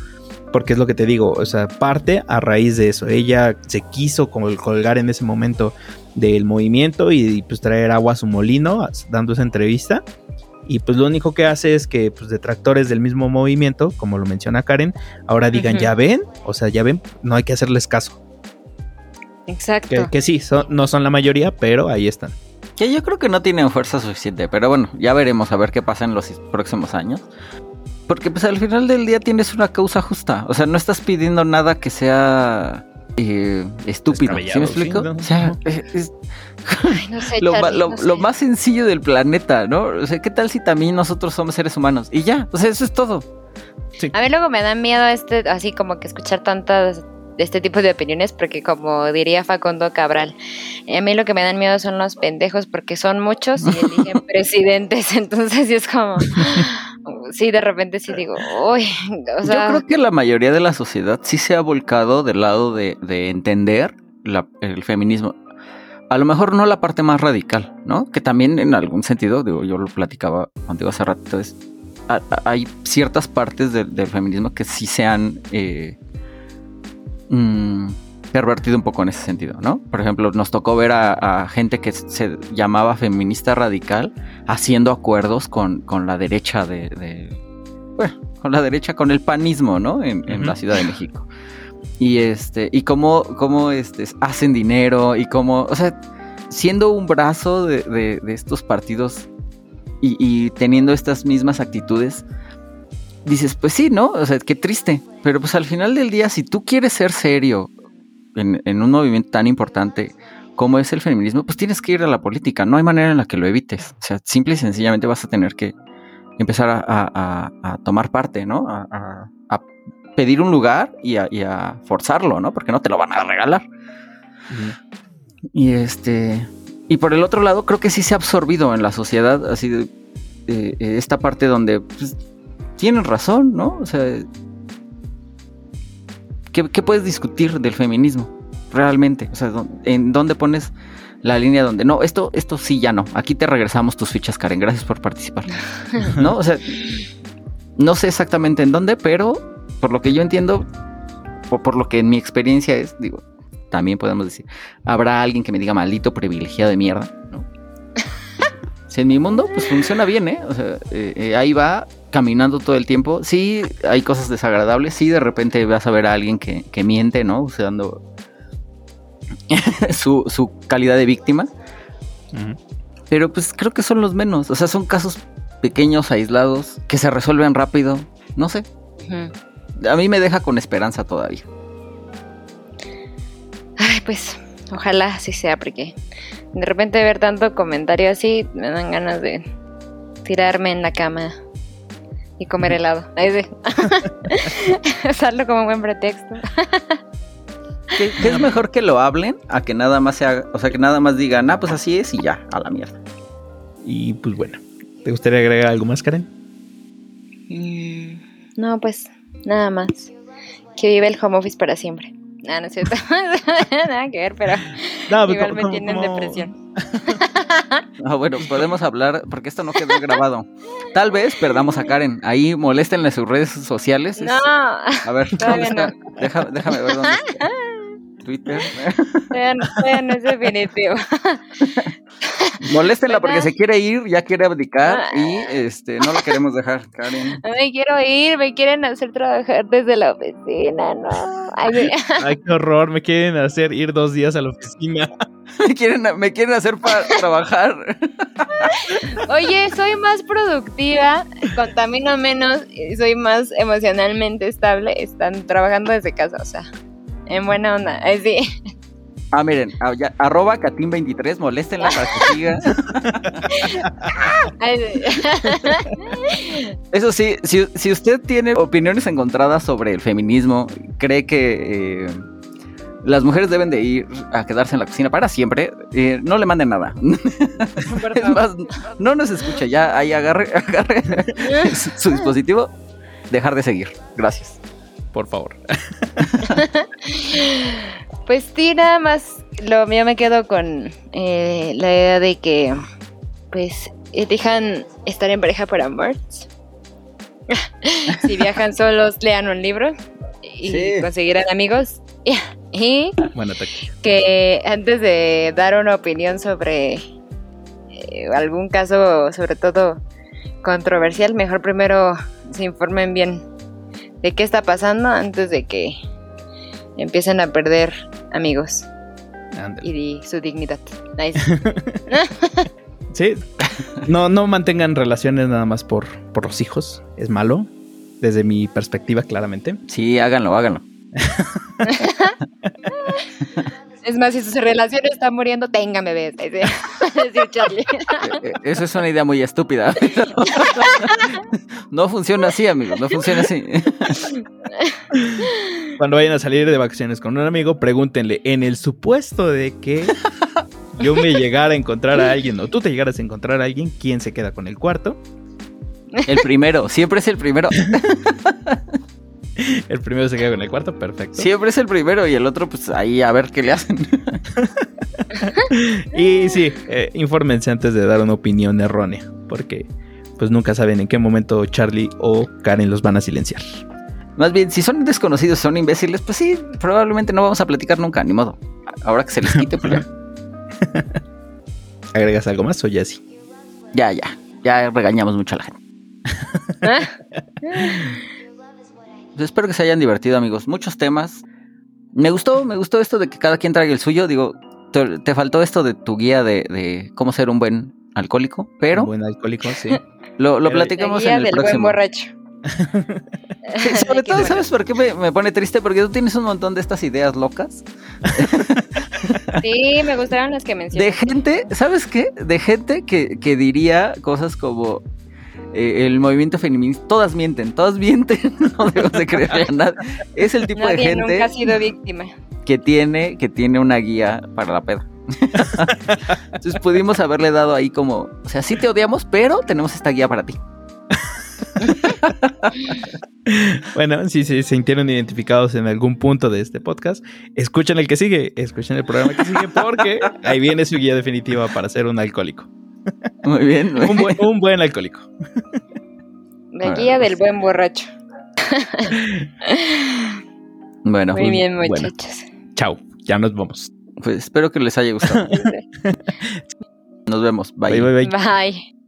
porque es lo que te digo, o sea, parte a raíz de eso. Ella se quiso col- colgar en ese momento del movimiento y, y, pues traer agua a su molino dando esa entrevista. Y pues lo único que hace es que pues detractores del mismo movimiento, como lo menciona Karen, ahora digan, ya ven, o sea, ya ven, no hay que hacerles caso. Exacto. Que, que sí, son- no son la mayoría, pero ahí están. Que yo creo que no tienen fuerza suficiente, pero bueno, ya veremos a ver qué pasa en los próximos años. Porque pues al final del día tienes una causa justa. O sea, no estás pidiendo nada que sea eh, estúpido. ¿Sí me explico? sí, ¿no? O sea, es, es Ay, no sé, lo, ma- Charlie, lo- no lo sé. más sencillo del planeta, ¿no? O sea, ¿qué tal si también nosotros somos seres humanos? Y ya, o sea, eso es todo. A mí luego me da miedo este, así como que escuchar tantas de este tipo de opiniones, porque como diría Facundo Cabral, eh, a mí lo que me dan miedo son los pendejos, porque son muchos y eligen presidentes, entonces sí es como, sí, de repente sí digo, uy, o sea, Yo creo que la mayoría de la sociedad sí se ha volcado del lado de, de entender la- el feminismo. A lo mejor no la parte más radical, ¿no? Que también en algún sentido, digo, yo lo platicaba contigo hace rato, es, a- a- hay ciertas partes del- del feminismo que sí se han eh, mm, pervertido un poco en ese sentido, ¿no? Por ejemplo, nos tocó ver a, a gente que se llamaba feminista radical haciendo acuerdos con, con la derecha de, de- bueno, con la derecha, con el panismo, ¿no? En, en Ujú. la Ciudad de México. Y este, y cómo, cómo este, hacen dinero y cómo, o sea, siendo un brazo de, de- de estos partidos y, y teniendo estas mismas actitudes, dices, pues sí, ¿no? O sea, qué triste. Pero pues al final del día, si tú quieres ser serio en, en un movimiento tan importante como es el feminismo, pues tienes que ir a la política. No hay manera en la que lo evites. O sea, simple y sencillamente vas a tener que empezar a, a- a- a tomar parte, ¿no? A, pedir un lugar y a, y a forzarlo, ¿no? Porque no te lo van a regalar. Y este. Y por el otro lado, creo que sí se ha absorbido en la sociedad, así de. eh, esta parte donde. Pues, tienen razón, ¿no? O sea. ¿Qué, qué puedes discutir del feminismo? Realmente. O sea, ¿dó- ¿en dónde pones la línea donde. No, esto, esto sí ya no. Aquí te regresamos tus fichas, Karen. Gracias por participar. ¿No? O sea. No sé exactamente en dónde, pero por lo que yo entiendo, o por lo que en mi experiencia es, digo, también podemos decir, habrá alguien que me diga maldito privilegiado de mierda, ¿no? si en mi mundo, pues funciona bien, ¿eh? O sea, eh, eh, ahí va caminando todo el tiempo. Sí, hay cosas desagradables, sí, de repente vas a ver a alguien que, que miente, ¿no? Usando su, su calidad de víctima. Pero pues creo que son los menos. O sea, son casos pequeños, aislados, que se resuelven rápido. No sé. A mí me deja con esperanza todavía. Ay, pues, ojalá así sea, porque de repente ver tanto comentario así me dan ganas de tirarme en la cama y comer helado. Usarlo como un buen pretexto. Que, que es mejor que lo hablen a que nada más se haga, o sea, que nada más digan, ah, pues así es y ya, a la mierda. Y pues bueno, ¿te gustaría agregar algo más, Karen? No, pues, nada más. Que vive el home office para siempre. Ah, no es cierto. nada que ver, pero No, pero igual como- me como- tienen como- depresión. Ah, bueno, podemos hablar, porque esto no quedó grabado. Tal vez perdamos a Karen. Ahí moléstenle en sus redes sociales. Es- No, A ver, déjame ver dónde está. Twitter. todavía no, es definitivo. Moléstenla porque se quiere ir, ya quiere abdicar y este no la queremos dejar, Karen. Me quiero ir, me quieren hacer trabajar desde la oficina, no. Ay, Ay, qué horror, me quieren hacer ir dos días a la oficina. Me quieren, me quieren hacer para trabajar. Oye, soy más productiva, contamino menos y soy más emocionalmente estable. Están trabajando desde casa, o sea, en buena onda. Ay, sí. Ah, miren, ah, ya, arroba Catín23, moléstenla para que siga. Sí. Eso sí, si, si usted tiene opiniones encontradas sobre el feminismo, cree que eh, Las mujeres deben de ir a quedarse en la cocina para siempre. Eh, no le manden nada. es más, no nos escucha ya. Ahí agarre, agarre su dispositivo. Dejar de seguir. Gracias. Por favor. Pues sí, nada más lo mío me quedo con eh, la idea de que pues eh, dejan estar en pareja por amor. si viajan solos, lean un libro y Sí. conseguirán amigos. Y Buen ataque. que antes de dar una opinión sobre eh, algún caso, sobre todo controversial, mejor primero se informen bien de qué está pasando antes de que empiecen a perder amigos y di- su dignidad. Nice. Sí. No, no mantengan relaciones nada más por, por los hijos. Es malo. Desde mi perspectiva, claramente. Sí, háganlo, háganlo. es más, si su relación está muriendo, tengan bebés. Charlie. Eh, eh, Eso es una idea muy estúpida. no funciona así, amigos. No funciona así. Cuando vayan a salir de vacaciones con un amigo, pregúntenle, en el supuesto de que yo me llegara a encontrar a alguien o tú te llegaras a encontrar a alguien, ¿quién se queda con el cuarto? El primero, siempre es el primero. El primero se queda con el cuarto, perfecto. Siempre es el primero y el otro, pues ahí a ver qué le hacen. Y sí, eh, infórmense antes de dar una opinión errónea, porque pues nunca saben en qué momento Charlie o Karen los van a silenciar. Más bien, si son desconocidos, son imbéciles, pues sí, probablemente no vamos a platicar nunca, ni modo. Ahora que se les quite, pues ya. ¿Agregas algo más o ya sí? Ya, ya. Ya regañamos mucho a la gente. Pues espero que se hayan divertido, amigos. Muchos temas. Me gustó, me gustó esto de que cada quien traiga el suyo. Digo, te, te faltó esto de tu guía de, de cómo ser un buen alcohólico, pero Un buen alcohólico, sí. lo, lo pero- platicamos guía en el del buen próximo. borracho. Sí, sobre todo. ¿sabes por qué me, me pone triste? Porque tú tienes un montón de estas ideas locas. Sí, me gustaron las que De mencionaste. gente, ¿sabes qué? De gente que, que diría cosas como eh, el movimiento feminista. Todas mienten, todas mienten. No debemos de creerle a nadie. Es el tipo de gente nunca ha sido víctima. que tiene, que tiene una guía para la peda. Entonces pudimos haberle dado ahí como, o sea, sí te odiamos, pero tenemos esta guía para ti. Bueno, si se sintieron identificados en algún punto de este podcast, escuchen el que sigue, escuchen el programa que sigue, porque ahí viene su guía definitiva para ser un alcohólico. Muy bien. Un buen, un buen alcohólico. La guía pues. del buen borracho. Bueno, Muy bien, bueno. muchachos. Chao, ya nos vamos. pues espero que les haya gustado. Nos vemos. Bye. Bye, bye, bye. Bye.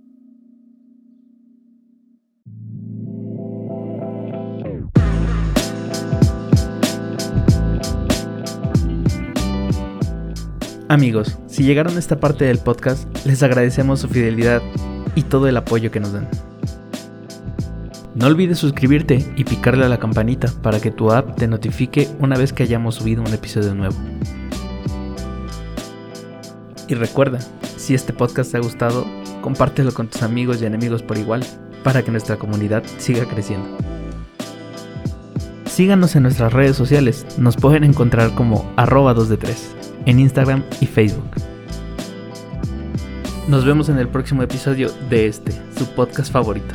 Amigos, si llegaron a esta parte del podcast, les agradecemos su fidelidad y todo el apoyo que nos dan. No olvides suscribirte y picarle a la campanita para que tu app te notifique una vez que hayamos subido un episodio nuevo. Y recuerda, si este podcast te ha gustado, compártelo con tus amigos y enemigos por igual, para que nuestra comunidad siga creciendo. Síganos en nuestras redes sociales, nos pueden encontrar como arroba 2 de 3 en Instagram y Facebook. Nos vemos en el próximo episodio de este, su podcast favorito.